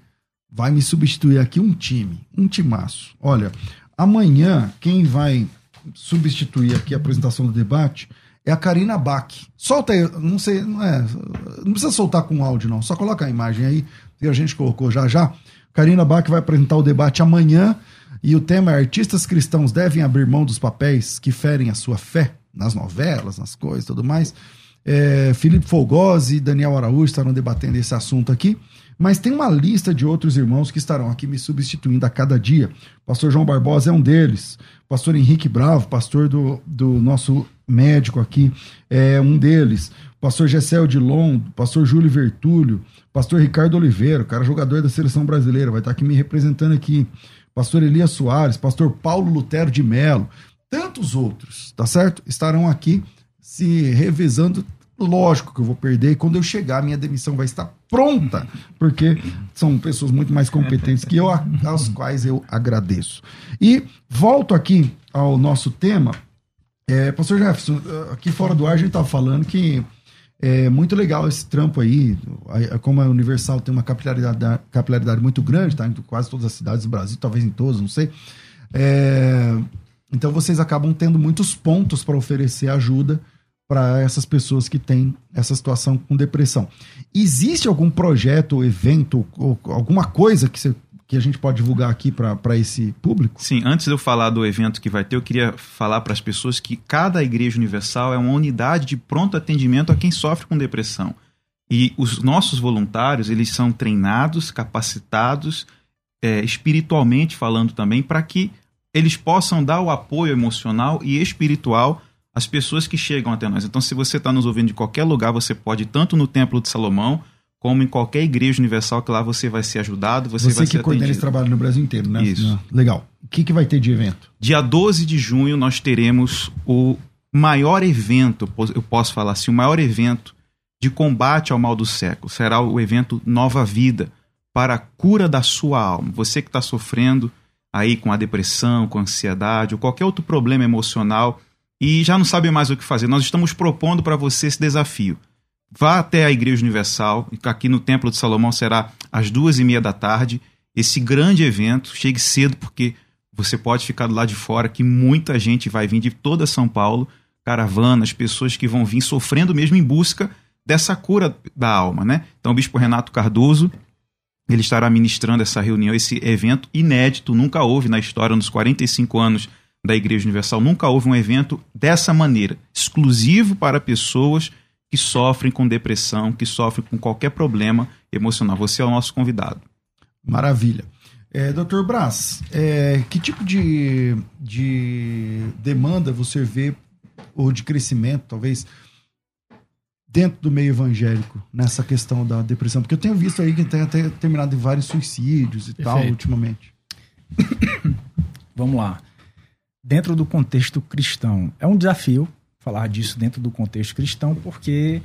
vai me substituir aqui um time, um timaço. Olha, amanhã quem vai substituir aqui a apresentação do debate é a Karina Bach. Solta aí, não sei, não é, não precisa soltar com áudio não, só coloca a imagem aí que a gente colocou já já. Karina Bach vai apresentar o debate amanhã e o tema é artistas cristãos devem abrir mão dos papéis que ferem a sua fé nas novelas, nas coisas, tudo mais. É, Felipe Fogosi e Daniel Araújo estarão debatendo esse assunto aqui. Mas tem uma lista de outros irmãos que estarão aqui me substituindo a cada dia. Pastor João Barbosa é um deles. Pastor Henrique Bravo, pastor do, do nosso médico aqui, é um deles. Pastor Gessel Dilon, pastor Júlio Vertúlio, pastor Ricardo Oliveira, cara jogador da seleção brasileira, vai estar aqui me representando aqui. Pastor Elias Soares, pastor Paulo Lutero de Melo, tantos outros, tá certo? Estarão aqui se revezando Lógico que eu vou perder e quando eu chegar, minha demissão vai estar pronta, porque são pessoas muito mais competentes que eu, às quais eu agradeço. E volto aqui ao nosso tema. É, Pastor Jefferson, aqui fora do ar a gente estava falando que é muito legal esse trampo aí, como a Universal tem uma capilaridade, capilaridade muito grande, tá? Em quase todas as cidades do Brasil, talvez em todas, não sei. É, então vocês acabam tendo muitos pontos para oferecer ajuda para essas pessoas que têm essa situação com depressão. Existe algum projeto, evento, alguma coisa que, você, que a gente pode divulgar aqui para esse público? Sim, antes de eu falar do evento que vai ter, eu queria falar para as pessoas que cada Igreja Universal é uma unidade de pronto atendimento a quem sofre com depressão. E os nossos voluntários, eles são treinados, capacitados, é, espiritualmente falando também, para que eles possam dar o apoio emocional e espiritual as pessoas que chegam até nós. Então, se você está nos ouvindo de qualquer lugar, você pode tanto no Templo de Salomão como em qualquer igreja universal, que lá você vai ser ajudado, você, Você vai que ser coordena atendido. esse trabalho no Brasil inteiro, né? Isso. Legal. O que, que vai ter de evento? Dia 12 de junho nós teremos o maior evento, eu posso falar assim, o maior evento de combate ao mal do século. Será o evento Nova Vida, para a cura da sua alma. Você que está sofrendo aí com a depressão, com a ansiedade ou qualquer outro problema emocional e já não sabe mais o que fazer, nós estamos propondo para você esse desafio. Vá até a Igreja Universal, aqui no Templo de Salomão será às duas e meia da tarde, esse grande evento. Chegue cedo, porque você pode ficar do lado de fora, que muita gente vai vir de toda São Paulo, caravanas, pessoas que vão vir sofrendo mesmo em busca dessa cura da alma, né? Então, o Bispo Renato Cardoso, ele estará ministrando essa reunião, esse evento inédito, nunca houve na história, nos 45 anos da Igreja Universal, nunca houve um evento dessa maneira, exclusivo para pessoas que sofrem com depressão, que sofrem com qualquer problema emocional. Você é o nosso convidado. Maravilha. É, Doutor Braz, é, que tipo de, de demanda você vê, ou de crescimento, talvez, dentro do meio evangélico, nessa questão da depressão? Porque eu tenho visto aí que tem até terminado em vários suicídios e tal, Perfeito. ultimamente. Vamos lá. Dentro do contexto cristão, é um desafio falar disso dentro do contexto cristão, porque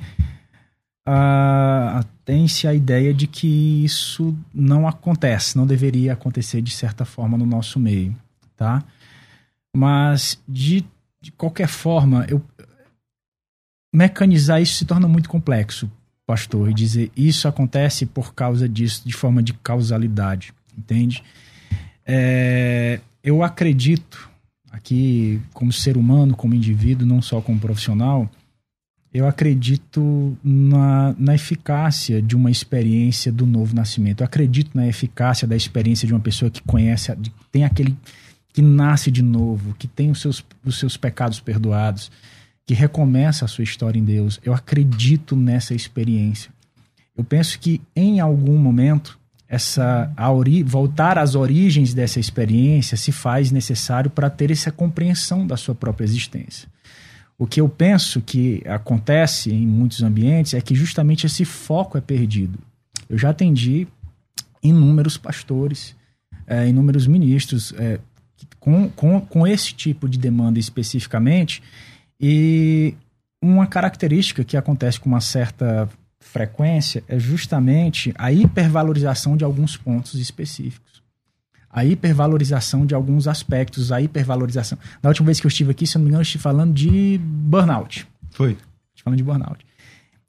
ah, tem-se a ideia de que isso não acontece, não deveria acontecer de certa forma no nosso meio, tá? Mas de, de qualquer forma, eu mecanizar isso se torna muito complexo, pastor, e dizer isso acontece por causa disso, de forma de causalidade, entende? É, eu acredito aqui como ser humano, como indivíduo, não só como profissional, eu acredito na, na eficácia de uma experiência do novo nascimento. Eu acredito na eficácia da experiência de uma pessoa que conhece, tem aquele que nasce de novo, que tem os seus, os seus pecados perdoados, que recomeça a sua história em Deus. Eu acredito nessa experiência. Eu penso que em algum momento essa ori, voltar às origens dessa experiência se faz necessário para ter essa compreensão da sua própria existência. O que eu penso que acontece em muitos ambientes é que justamente esse foco é perdido. Eu já atendi inúmeros pastores, eh, inúmeros ministros eh, com, com, com esse tipo de demanda especificamente, e uma característica que acontece com uma certa frequência é justamente a hipervalorização de alguns pontos específicos. A hipervalorização de alguns aspectos, a hipervalorização. Na última vez que eu estive aqui, se eu não me engano, eu estive falando de burnout. Foi. Estive falando de burnout.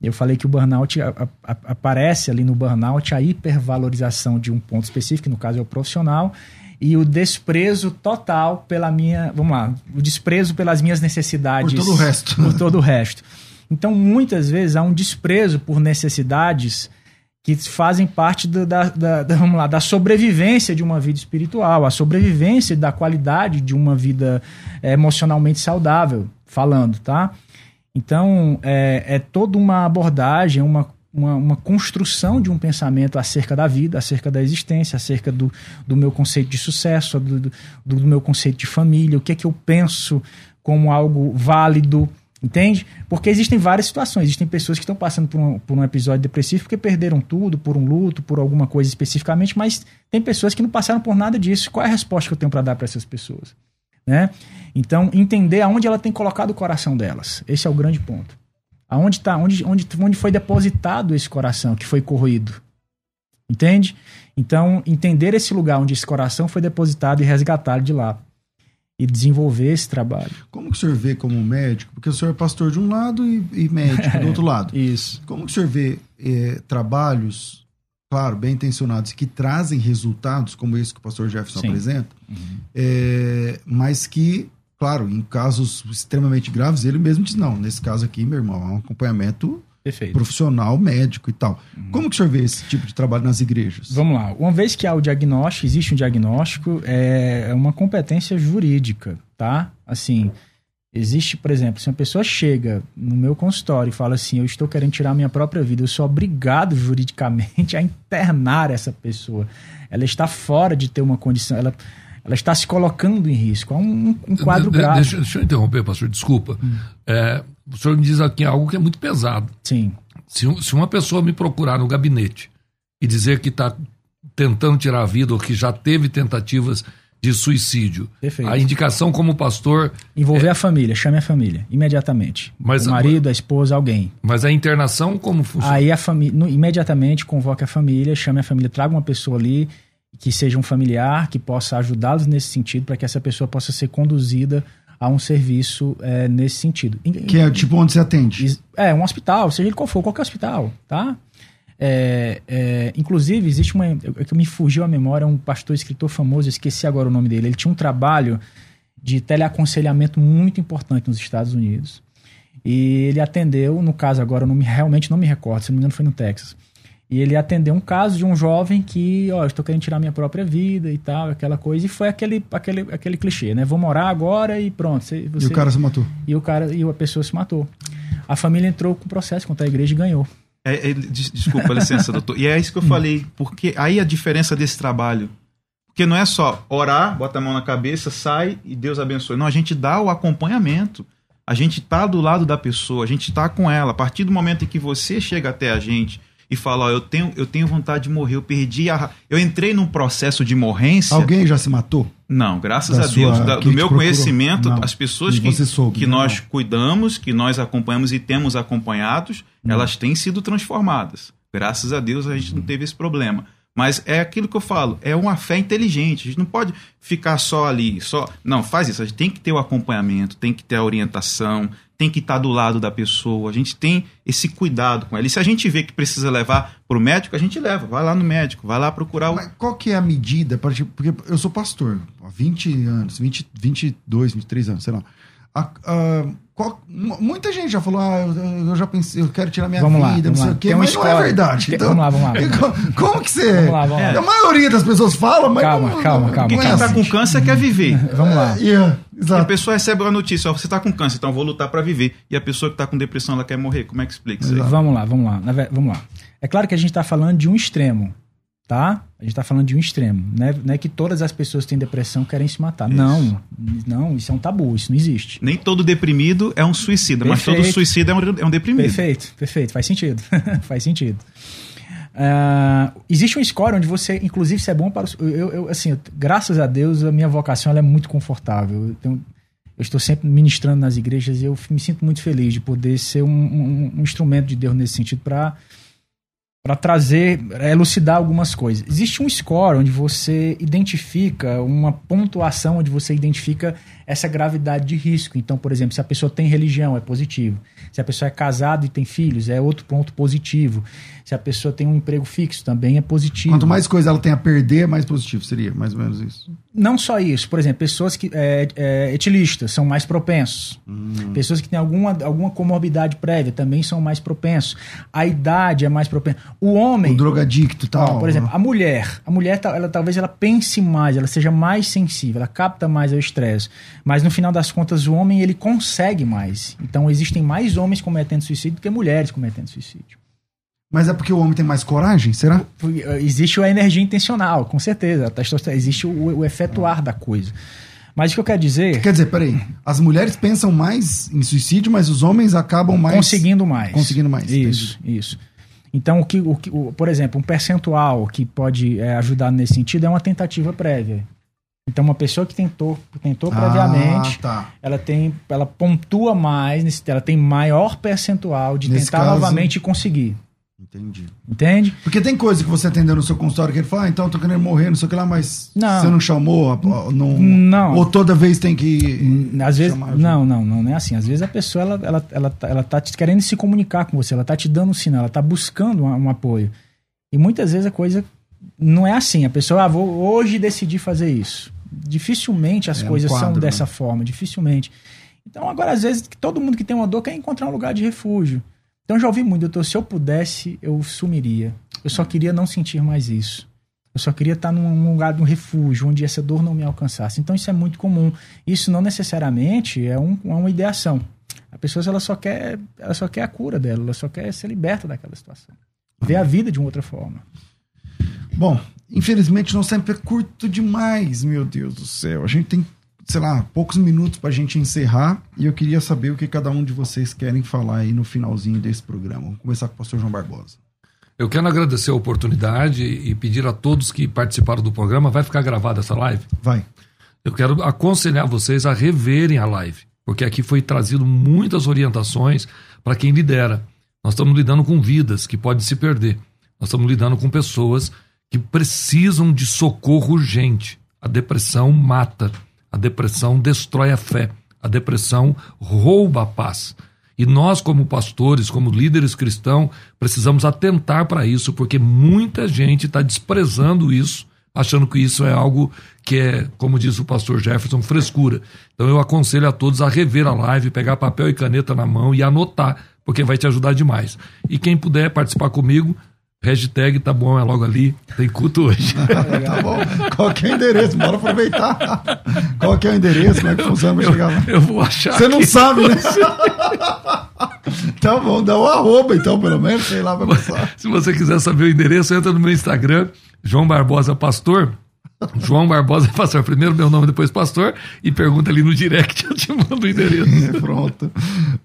Eu falei que o burnout a- a- a- aparece ali no burnout a hipervalorização de um ponto específico, que no caso é o profissional, e o desprezo total pela minha, vamos lá, o desprezo pelas minhas necessidades. Por todo o resto. Por todo o resto. Então, muitas vezes há um desprezo por necessidades que fazem parte do- da, da- da- vamos lá, da sobrevivência de uma vida espiritual, a sobrevivência da qualidade de uma vida eh, emocionalmente saudável, falando, tá? Então, é, é toda uma abordagem, uma, uma, uma construção de um pensamento acerca da vida, acerca da existência, acerca do, do meu conceito de sucesso, do, do, do meu conceito de família, o que é que eu penso como algo válido, entende? Porque existem várias situações. Existem pessoas que estão passando por um, por um episódio depressivo porque perderam tudo, por um luto, por alguma coisa especificamente, mas tem pessoas que não passaram por nada disso. Qual é a resposta que eu tenho para dar para essas pessoas? Né? Então, entender aonde ela tem colocado o coração delas. Esse é o grande ponto. Aonde tá, onde, onde, onde foi depositado esse coração que foi corroído. Entende? Então, entender esse lugar onde esse coração foi depositado e resgatá-lo de lá. E desenvolver esse trabalho. Como que o senhor vê como médico? Porque o senhor é pastor de um lado e, e médico do outro lado. Isso. Como que o senhor vê eh, trabalhos, claro, bem intencionados, que trazem resultados, como esse que o pastor Jefferson Sim. apresenta, eh, mas que, claro, em casos extremamente graves, ele mesmo diz, não, nesse caso aqui, meu irmão, é um acompanhamento Perfeito. profissional, médico e tal. Como que o senhor vê esse tipo de trabalho nas igrejas? Vamos lá. Uma vez que há o diagnóstico, existe um diagnóstico, é uma competência jurídica, tá? Assim, existe, por exemplo, se uma pessoa chega no meu consultório e fala assim, eu estou querendo tirar minha própria vida, eu sou obrigado juridicamente a internar essa pessoa. Ela está fora de ter uma condição, ela, ela está se colocando em risco. Há um, um quadro De- grave. Deixa, deixa eu interromper, pastor, desculpa. É, o senhor me diz aqui algo que é muito pesado. Sim, Se, se uma pessoa me procurar no gabinete e dizer que está tentando tirar a vida ou que já teve tentativas de suicídio, Perfeito. a indicação como pastor, Envolver a família, chame a família, imediatamente. Mas o marido, a esposa, alguém. mas a internação como funciona? Aí a família, imediatamente convoque a família, chame a família, traga uma pessoa ali que seja um familiar, que possa ajudá-los nesse sentido, para que essa pessoa possa ser conduzida a um serviço eh, nesse sentido. Que é tipo onde você atende. É, um hospital, seja ele qual for, qualquer hospital, tá? É, é, inclusive, existe uma. é que me fugiu a memória, um pastor escritor famoso, eu esqueci agora o nome dele. Ele tinha um trabalho de teleaconselhamento muito importante nos Estados Unidos. E ele atendeu, no caso agora, eu não me, realmente não me recordo, se não me engano foi no Texas. E ele atendeu um caso de um jovem que, ó, estou querendo tirar minha própria vida e tal, aquela coisa. E foi aquele, aquele, aquele clichê, né? Vou morar agora e pronto. Você, E você- o cara se matou. e o cara e a pessoa se matou. A família entrou com processo contra a igreja e ganhou. É, é, des- desculpa, licença, doutor. E é isso que eu falei, porque aí a diferença desse trabalho. Porque não é só orar, bota a mão na cabeça, sai e Deus abençoe. Não, a gente dá o acompanhamento. A gente tá do lado da pessoa, a gente tá com ela. A partir do momento em que você chega até a gente e fala, ó, eu tenho, eu tenho vontade de morrer, eu perdi a. Eu entrei num processo de morrência. Alguém já se matou? Não, graças Da a Deus. sua- Da- do meu conhecimento, Não. as pessoas que, soube, que né? nós Não. cuidamos, que nós acompanhamos e temos acompanhados, elas têm sido transformadas. Graças a Deus a gente não teve esse problema. Mas é aquilo que eu falo, é uma fé inteligente. A gente não pode ficar só ali, só. Não, faz isso. A gente tem que ter o acompanhamento, tem que ter a orientação, tem que estar do lado da pessoa. A gente tem esse cuidado com ela. E se a gente vê que precisa levar para o médico, a gente leva. Vai lá no médico, vai lá procurar o. Mas qual que é a medida? tipo, Porque eu sou pastor há 20 anos, 20, 22, 23 anos, sei lá. A- a- qual- mu- muita gente já falou, ah, eu, eu já pensei, eu quero tirar minha Vamos lá, vida, vamos não sei lá. o quê, Tem mas não é verdade. Então, vamos lá, vamos lá, vamos lá. como, como que você... Vamos lá, vamos lá. A maioria das pessoas fala, mas Calma, não, calma, não, calma. Porque não quem é está assim. com câncer quer viver. Vamos lá. É, yeah, A pessoa recebe uma notícia, ó, você está com câncer, então eu vou lutar para viver. E a pessoa que está com depressão, ela quer morrer. Como é que explica isso aí? Vamos lá, vamos lá. Vamos lá. É claro que a gente está falando de um extremo, tá? A gente está falando de um extremo. Não é, não é que todas as pessoas que têm depressão querem se matar. Não, não, isso é um tabu, isso não existe. Nem todo deprimido é um suicida, mas Perfeito. todo suicida é um, é um deprimido. Perfeito, perfeito, faz sentido. faz sentido. Ah, existe um score onde você, inclusive, isso é bom para os. Eu, eu, assim, eu- graças a Deus, a minha vocação ela é muito confortável. Eu, tenho- eu estou sempre ministrando nas igrejas e eu me sinto muito feliz de poder ser um, um- um instrumento de Deus nesse sentido para para trazer, elucidar algumas coisas. Existe um score onde você identifica uma pontuação onde você identifica essa gravidade de risco. Então, por exemplo, se a pessoa tem religião, é positivo. Se a pessoa é casada e tem filhos, é outro ponto positivo. Se a pessoa tem um emprego fixo, também é positivo. Quanto mais coisa ela tem a perder, mais positivo seria, mais ou menos isso. Não só isso, por exemplo, pessoas que é, é, etilistas são mais propensos. Hum. Pessoas que têm alguma, alguma comorbidade prévia também são mais propensos. A idade é mais propensa. O homem. O drogadicto e tal. por exemplo, a mulher, a mulher ela, talvez ela pense mais, ela seja mais sensível, ela capta mais ao estresse. Mas no final das contas, o homem ele consegue mais. Então existem mais homens cometendo suicídio do que mulheres cometendo suicídio. Mas é porque o homem tem mais coragem, será? Eh, Existe a energia intencional, com certeza. Existe o, o efetuar da coisa. Mas o que eu quero dizer, Quer dizer, peraí, as mulheres pensam mais em suicídio, mas os homens acabam mais... conseguindo mais. Conseguindo mais, Isso, isso. Então, o que, o que o- por exemplo, um percentual que pode eh, ajudar nesse sentido é uma tentativa prévia. Então, uma pessoa que tentou, tentou previamente, Ah, tá. ela tem, ela pontua mais, ela tem maior percentual de Nesse tentar caso- novamente e conseguir. Entendi. Entende? Porque tem coisa que você atendeu no seu consultório que ele fala, ah, então eu tô querendo morrer, não sei o que lá, mas Não. você não chamou, não, Não. ou toda vez tem que... Às vezes, chamar não, não, não, não é assim. Às vezes a pessoa ela, ela, ela, tá- ela tá te- querendo se comunicar com você, ela tá te dando um sinal, ela tá buscando um, um apoio. E muitas vezes a coisa não é assim. A pessoa, ah, vou hoje decidir fazer isso. Dificilmente as É um coisas são quadro, dessa né? forma, dificilmente. Então, agora, às vezes, todo mundo que tem uma dor quer encontrar um lugar de refúgio. Então, já ouvi muito, doutor, se eu pudesse, eu sumiria. Eu só queria não sentir mais isso. Eu só queria estar num lugar de um refúgio, onde essa dor não me alcançasse. Então, isso é muito comum. Isso não necessariamente é, um- é uma ideação. A pessoa ela só, quer, ela só quer a cura dela, ela só quer ser liberta daquela situação. Ver a vida de uma outra forma. Bom, infelizmente nosso tempo é curto demais, meu Deus do céu. A gente tem sei lá, poucos minutos para a gente encerrar e eu queria saber o que cada um de vocês querem falar aí no finalzinho desse programa. Vamos começar com o pastor João Barbosa. Eu quero agradecer a oportunidade e pedir a todos que participaram do programa, vai ficar gravada essa live? Vai. Eu quero aconselhar vocês a reverem a live, porque aqui foi trazido muitas orientações para quem lidera. Nós estamos lidando com vidas que podem se perder. Nós estamos lidando com pessoas que precisam de socorro urgente. A depressão mata. A depressão destrói a fé. A depressão rouba a paz. E nós, como pastores, como líderes cristãos, precisamos atentar para isso, porque muita gente está desprezando isso, achando que isso é algo que é, como diz o pastor Jefferson, frescura. Então eu aconselho a todos a rever a live, pegar papel e caneta na mão e anotar, porque vai te ajudar demais. E quem puder participar comigo, Hashtag tá bom, é logo ali. Tem culto hoje. tá bom. Qual que é o endereço? Bora aproveitar. Qual que é o endereço? Como é que funciona pra eu, chegar lá? Eu vou achar. Você não sabe, né? tá bom, dá o um arroba então, pelo menos, sei lá, vai passar. Se você quiser saber o endereço, entra no meu Instagram, João Barbosa Pastor. João Barbosa Pastor. Primeiro meu nome, depois Pastor. E pergunta ali no direct, eu te mando o endereço. Pronto.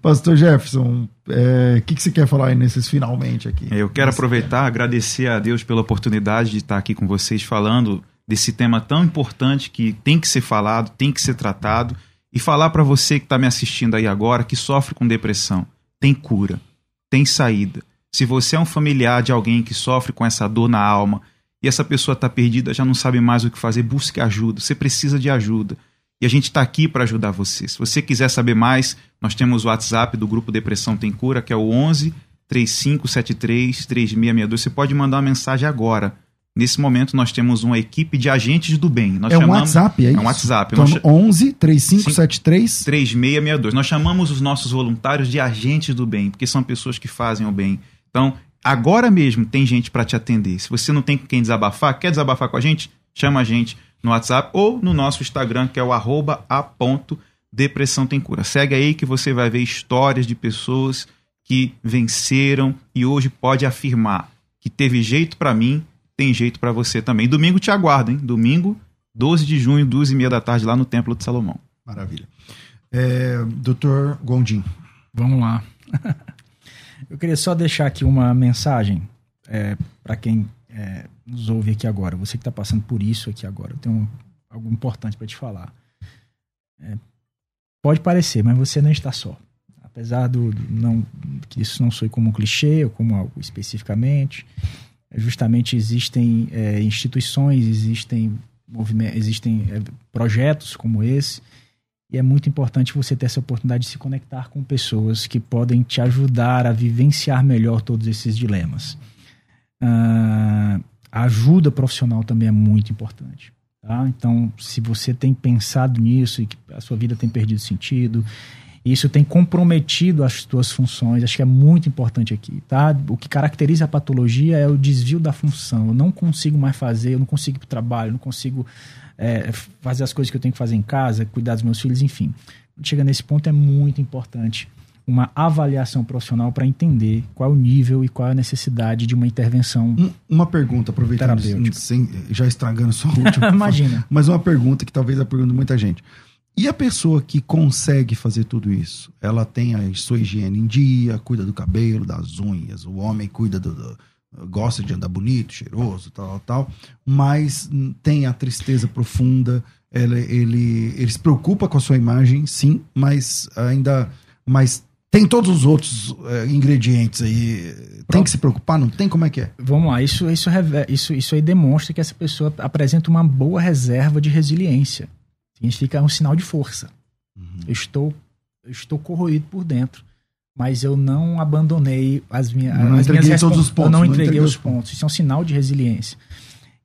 Pastor Jefferson, o é, que, que você quer falar aí nesses finalmente aqui? Eu quero aproveitar, agradecer a Deus pela oportunidade de estar aqui com vocês falando desse tema tão importante que tem que ser falado, tem que ser tratado. E falar para você que está me assistindo aí agora, que sofre com depressão, tem cura, tem saída. Se você é um familiar de alguém que sofre com essa dor na alma, e essa pessoa está perdida, já não sabe mais o que fazer, busque ajuda. Você precisa de ajuda. E a gente está aqui para ajudar você. Se você quiser saber mais, nós temos o WhatsApp do Grupo Depressão Tem Cura, que é o 11 3573 3662. Você pode mandar uma mensagem agora. Nesse momento, nós temos uma equipe de agentes do bem. Nós é chamamos, um WhatsApp, é isso? É um WhatsApp. Então, 11 3573 3662. Nós chamamos os nossos voluntários de agentes do bem, porque são pessoas que fazem o bem. Então, Agora mesmo tem gente para te atender. Se você não tem com quem desabafar, quer desabafar com a gente? Chama a gente no WhatsApp ou no nosso Instagram, que é o arroba a depressão tem cura. Segue aí que você vai ver histórias de pessoas que venceram e hoje pode afirmar que teve jeito para mim, tem jeito para você também. Domingo te aguardo, hein? Domingo, 12 de junho, duas e meia da tarde, lá no Templo de Salomão. Maravilha. É, doutor Gondim. Vamos lá. Eu queria só deixar aqui uma mensagem é, para quem é, nos ouve aqui agora. Você que está passando por isso aqui agora, eu tenho algo importante para te falar. É, pode parecer, mas você não está só. Apesar do, do não que isso não soe como um clichê ou como algo especificamente, é justamente existem é, instituições, existem existem é, projetos como esse e é muito importante você ter essa oportunidade de se conectar com pessoas que podem te ajudar a vivenciar melhor todos esses dilemas. Uh, a ajuda profissional também é muito importante. Tá? Então, se você tem pensado nisso e que a sua vida tem perdido sentido, isso tem comprometido as suas funções, acho que é muito importante aqui. Tá? O que caracteriza a patologia é o desvio da função. Eu não consigo mais fazer, eu não consigo ir para o trabalho, eu não consigo é, fazer as coisas que eu tenho que fazer em casa, cuidar dos meus filhos, enfim. Chega nesse ponto é muito importante uma avaliação profissional para entender qual é o nível e qual é a necessidade de uma intervenção. uma pergunta, aproveitando, sem, já estragando sua última. Imagina. Mas uma pergunta que talvez é a pergunta de muita gente. E a pessoa que consegue fazer tudo isso? Ela tem a sua higiene em dia, cuida do cabelo, das unhas, o homem cuida do, do gosta de andar bonito, cheiroso, tal, tal, mas tem a tristeza profunda, ele, ele, ele se preocupa com a sua imagem, sim, mas ainda, mas tem todos os outros é, ingredientes aí. Tem que se preocupar? Não tem? Como é que é? Vamos lá, isso, isso, isso, isso aí demonstra que essa pessoa apresenta uma boa reserva de resiliência. Significa um sinal de força. Uhum. Eu, estou, eu estou corroído por dentro mas eu não abandonei as, minha, não as minhas todos os pontos. Eu não, não entreguei os pontos. Isso é um sinal de resiliência.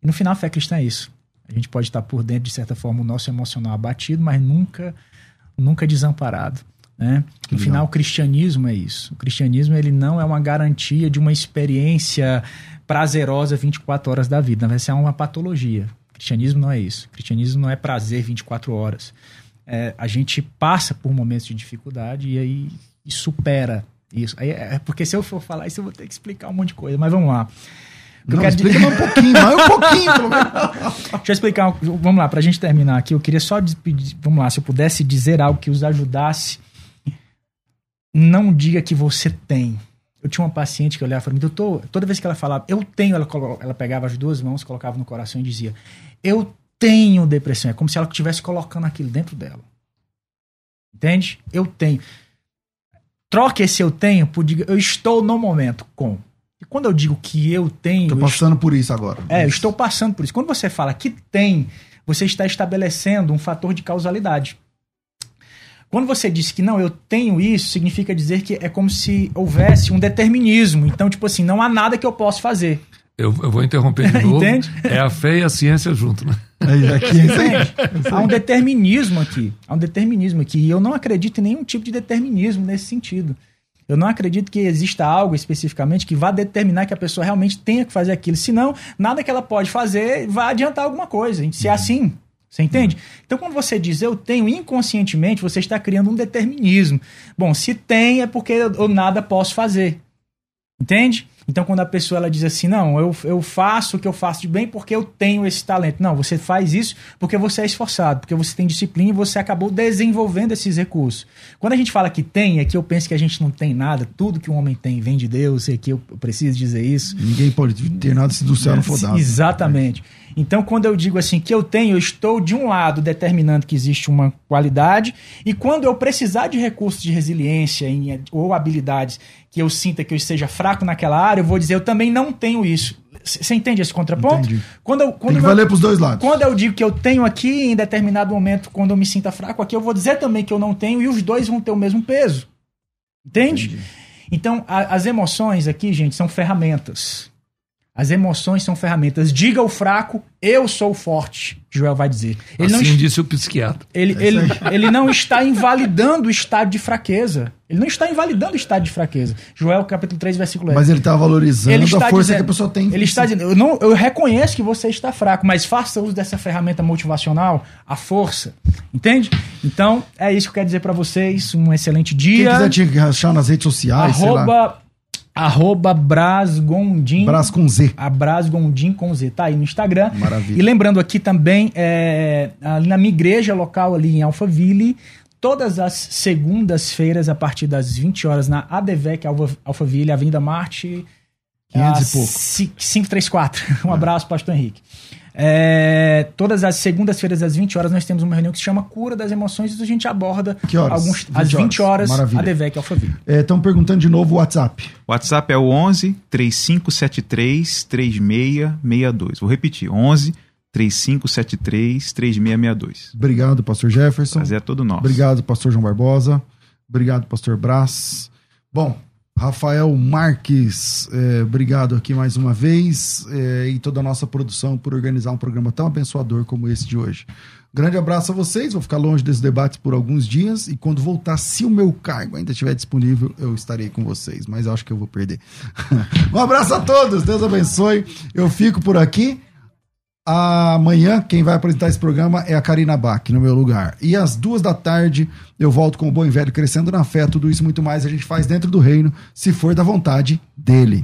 E no final, a fé cristã é isso. A gente pode estar por dentro, de certa forma, o nosso emocional abatido, mas nunca, nunca desamparado. Né? No Legal. final, o cristianismo é isso. O cristianismo ele não é uma garantia de uma experiência prazerosa 24 horas da vida. Na verdade, é uma patologia. Cristianismo não é isso. Cristianismo não é prazer 24 horas. É, a gente passa por momentos de dificuldade e aí e supera isso. Aí, é porque se eu for falar isso, eu vou ter que explicar um monte de coisa, mas vamos lá. Não, quero explica um pouquinho, mais um pouquinho, pelo menos. Deixa eu explicar. Vamos lá, pra gente terminar aqui, eu queria só pedir, vamos lá, se eu pudesse dizer algo que os ajudasse, não diga que você tem. Eu tinha uma paciente que olhava para mim, doutor, toda vez que ela falava, eu tenho, ela, ela pegava as duas mãos, colocava no coração e dizia, eu tenho depressão. É como se ela estivesse colocando aquilo dentro dela. Entende? Eu tenho. Troque esse eu tenho por diga, eu estou no momento com. E quando eu digo que eu tenho. Tô passando por isso agora. é, eu estou passando por isso. Quando você fala que tem, você está estabelecendo um fator de causalidade. Quando você diz que não, eu tenho isso, significa dizer que é como se houvesse um determinismo. Então, tipo assim, não há nada que eu possa fazer. Eu, eu vou interromper de novo. Entende? É a fé e a ciência junto, né? Aí, aqui, Entende? Há um determinismo aqui. Há um determinismo aqui. E eu não acredito em nenhum tipo de determinismo nesse sentido. Eu não acredito que exista algo especificamente que vá determinar que a pessoa realmente tenha que fazer aquilo. Senão, nada que ela pode fazer vai adiantar alguma coisa. Se é assim, você entende? Então, quando você diz eu tenho inconscientemente, você está criando um determinismo. Bom, se tem, é porque eu nada posso fazer. Entende? Então, quando a pessoa ela diz assim, não, eu, eu faço o que eu faço de bem porque eu tenho esse talento. Não, você faz isso porque você é esforçado, porque você tem disciplina e você acabou desenvolvendo esses recursos. Quando a gente fala que tem, é que eu penso que a gente não tem nada, tudo que um homem tem vem de Deus, e que eu preciso dizer isso. Ninguém pode ter nada se do céu não for dado. Exatamente. Então, quando eu digo assim que eu tenho, eu estou de um lado determinando que existe uma qualidade, e quando eu precisar de recursos de resiliência ou habilidades que eu sinta que eu esteja fraco naquela área, eu vou dizer eu também não tenho isso. Você entende esse contraponto? Entendi. Quando eu, Tem quando que eu- valer pros dois lados. quando eu digo que eu tenho aqui, em determinado momento, quando eu me sinta fraco aqui, eu vou dizer também que eu não tenho, e os dois vão ter o mesmo peso. Entende? Então, a- as emoções aqui, gente, são ferramentas. As emoções são ferramentas. Diga ao fraco, eu sou forte, Joel vai dizer. Ele, não, assim es- disse o psiquiatra. ele, ele, ele não está invalidando o estado de fraqueza. Ele não está invalidando o estado de fraqueza. Joel, capítulo 3, versículo 10. Mas ele tá valorizando Ele está a força dizendo- que a pessoa tem. Ele está dizendo, eu, não, eu reconheço que você está fraco, mas faça uso dessa ferramenta motivacional, a força. Entende? Então, é isso que eu quero dizer pra vocês. Um excelente Quem dia. quiser te achar nas redes sociais, sei lá. Arroba, Brasgondim. Brás com Z. A Brasgondim com Z. Tá aí no Instagram. Maravilha. E lembrando aqui também, é, ali na minha igreja local ali em Alphaville, todas as segundas-feiras, a partir das 20 horas, na ADVEC Alphaville, Avenida Marte. 500 e pouco. ci- 534. Um abraço, pastor Henrique. É, todas as segundas-feiras, às 20 horas, nós temos uma reunião que se chama Cura das Emoções e a gente aborda Que horas? alguns, 20 às 20 horas, Maravilha. ADVEC Alphaville. Estão perguntando de novo o WhatsApp. O WhatsApp é o 11 3573 3662. Vou repetir: 11 3573 3662. Obrigado, pastor Jefferson. Prazer é todo nosso. Obrigado, pastor João Barbosa. Obrigado, pastor Brás. Bom, Rafael Marques, é, obrigado aqui mais uma vez é, e toda a nossa produção por organizar um programa tão abençoador como esse de hoje. Grande abraço a vocês, vou ficar longe desses debates por alguns dias e quando voltar, se o meu cargo ainda estiver disponível, eu estarei com vocês, mas acho que eu vou perder. um abraço a todos, Deus abençoe. Eu fico por aqui. Amanhã, quem vai apresentar esse programa é a Karina Bach, no meu lugar. E às duas da tarde, eu volto com o Bom e Velho Crescendo na Fé. Tudo isso muito mais a gente faz dentro do reino, se for da vontade dele.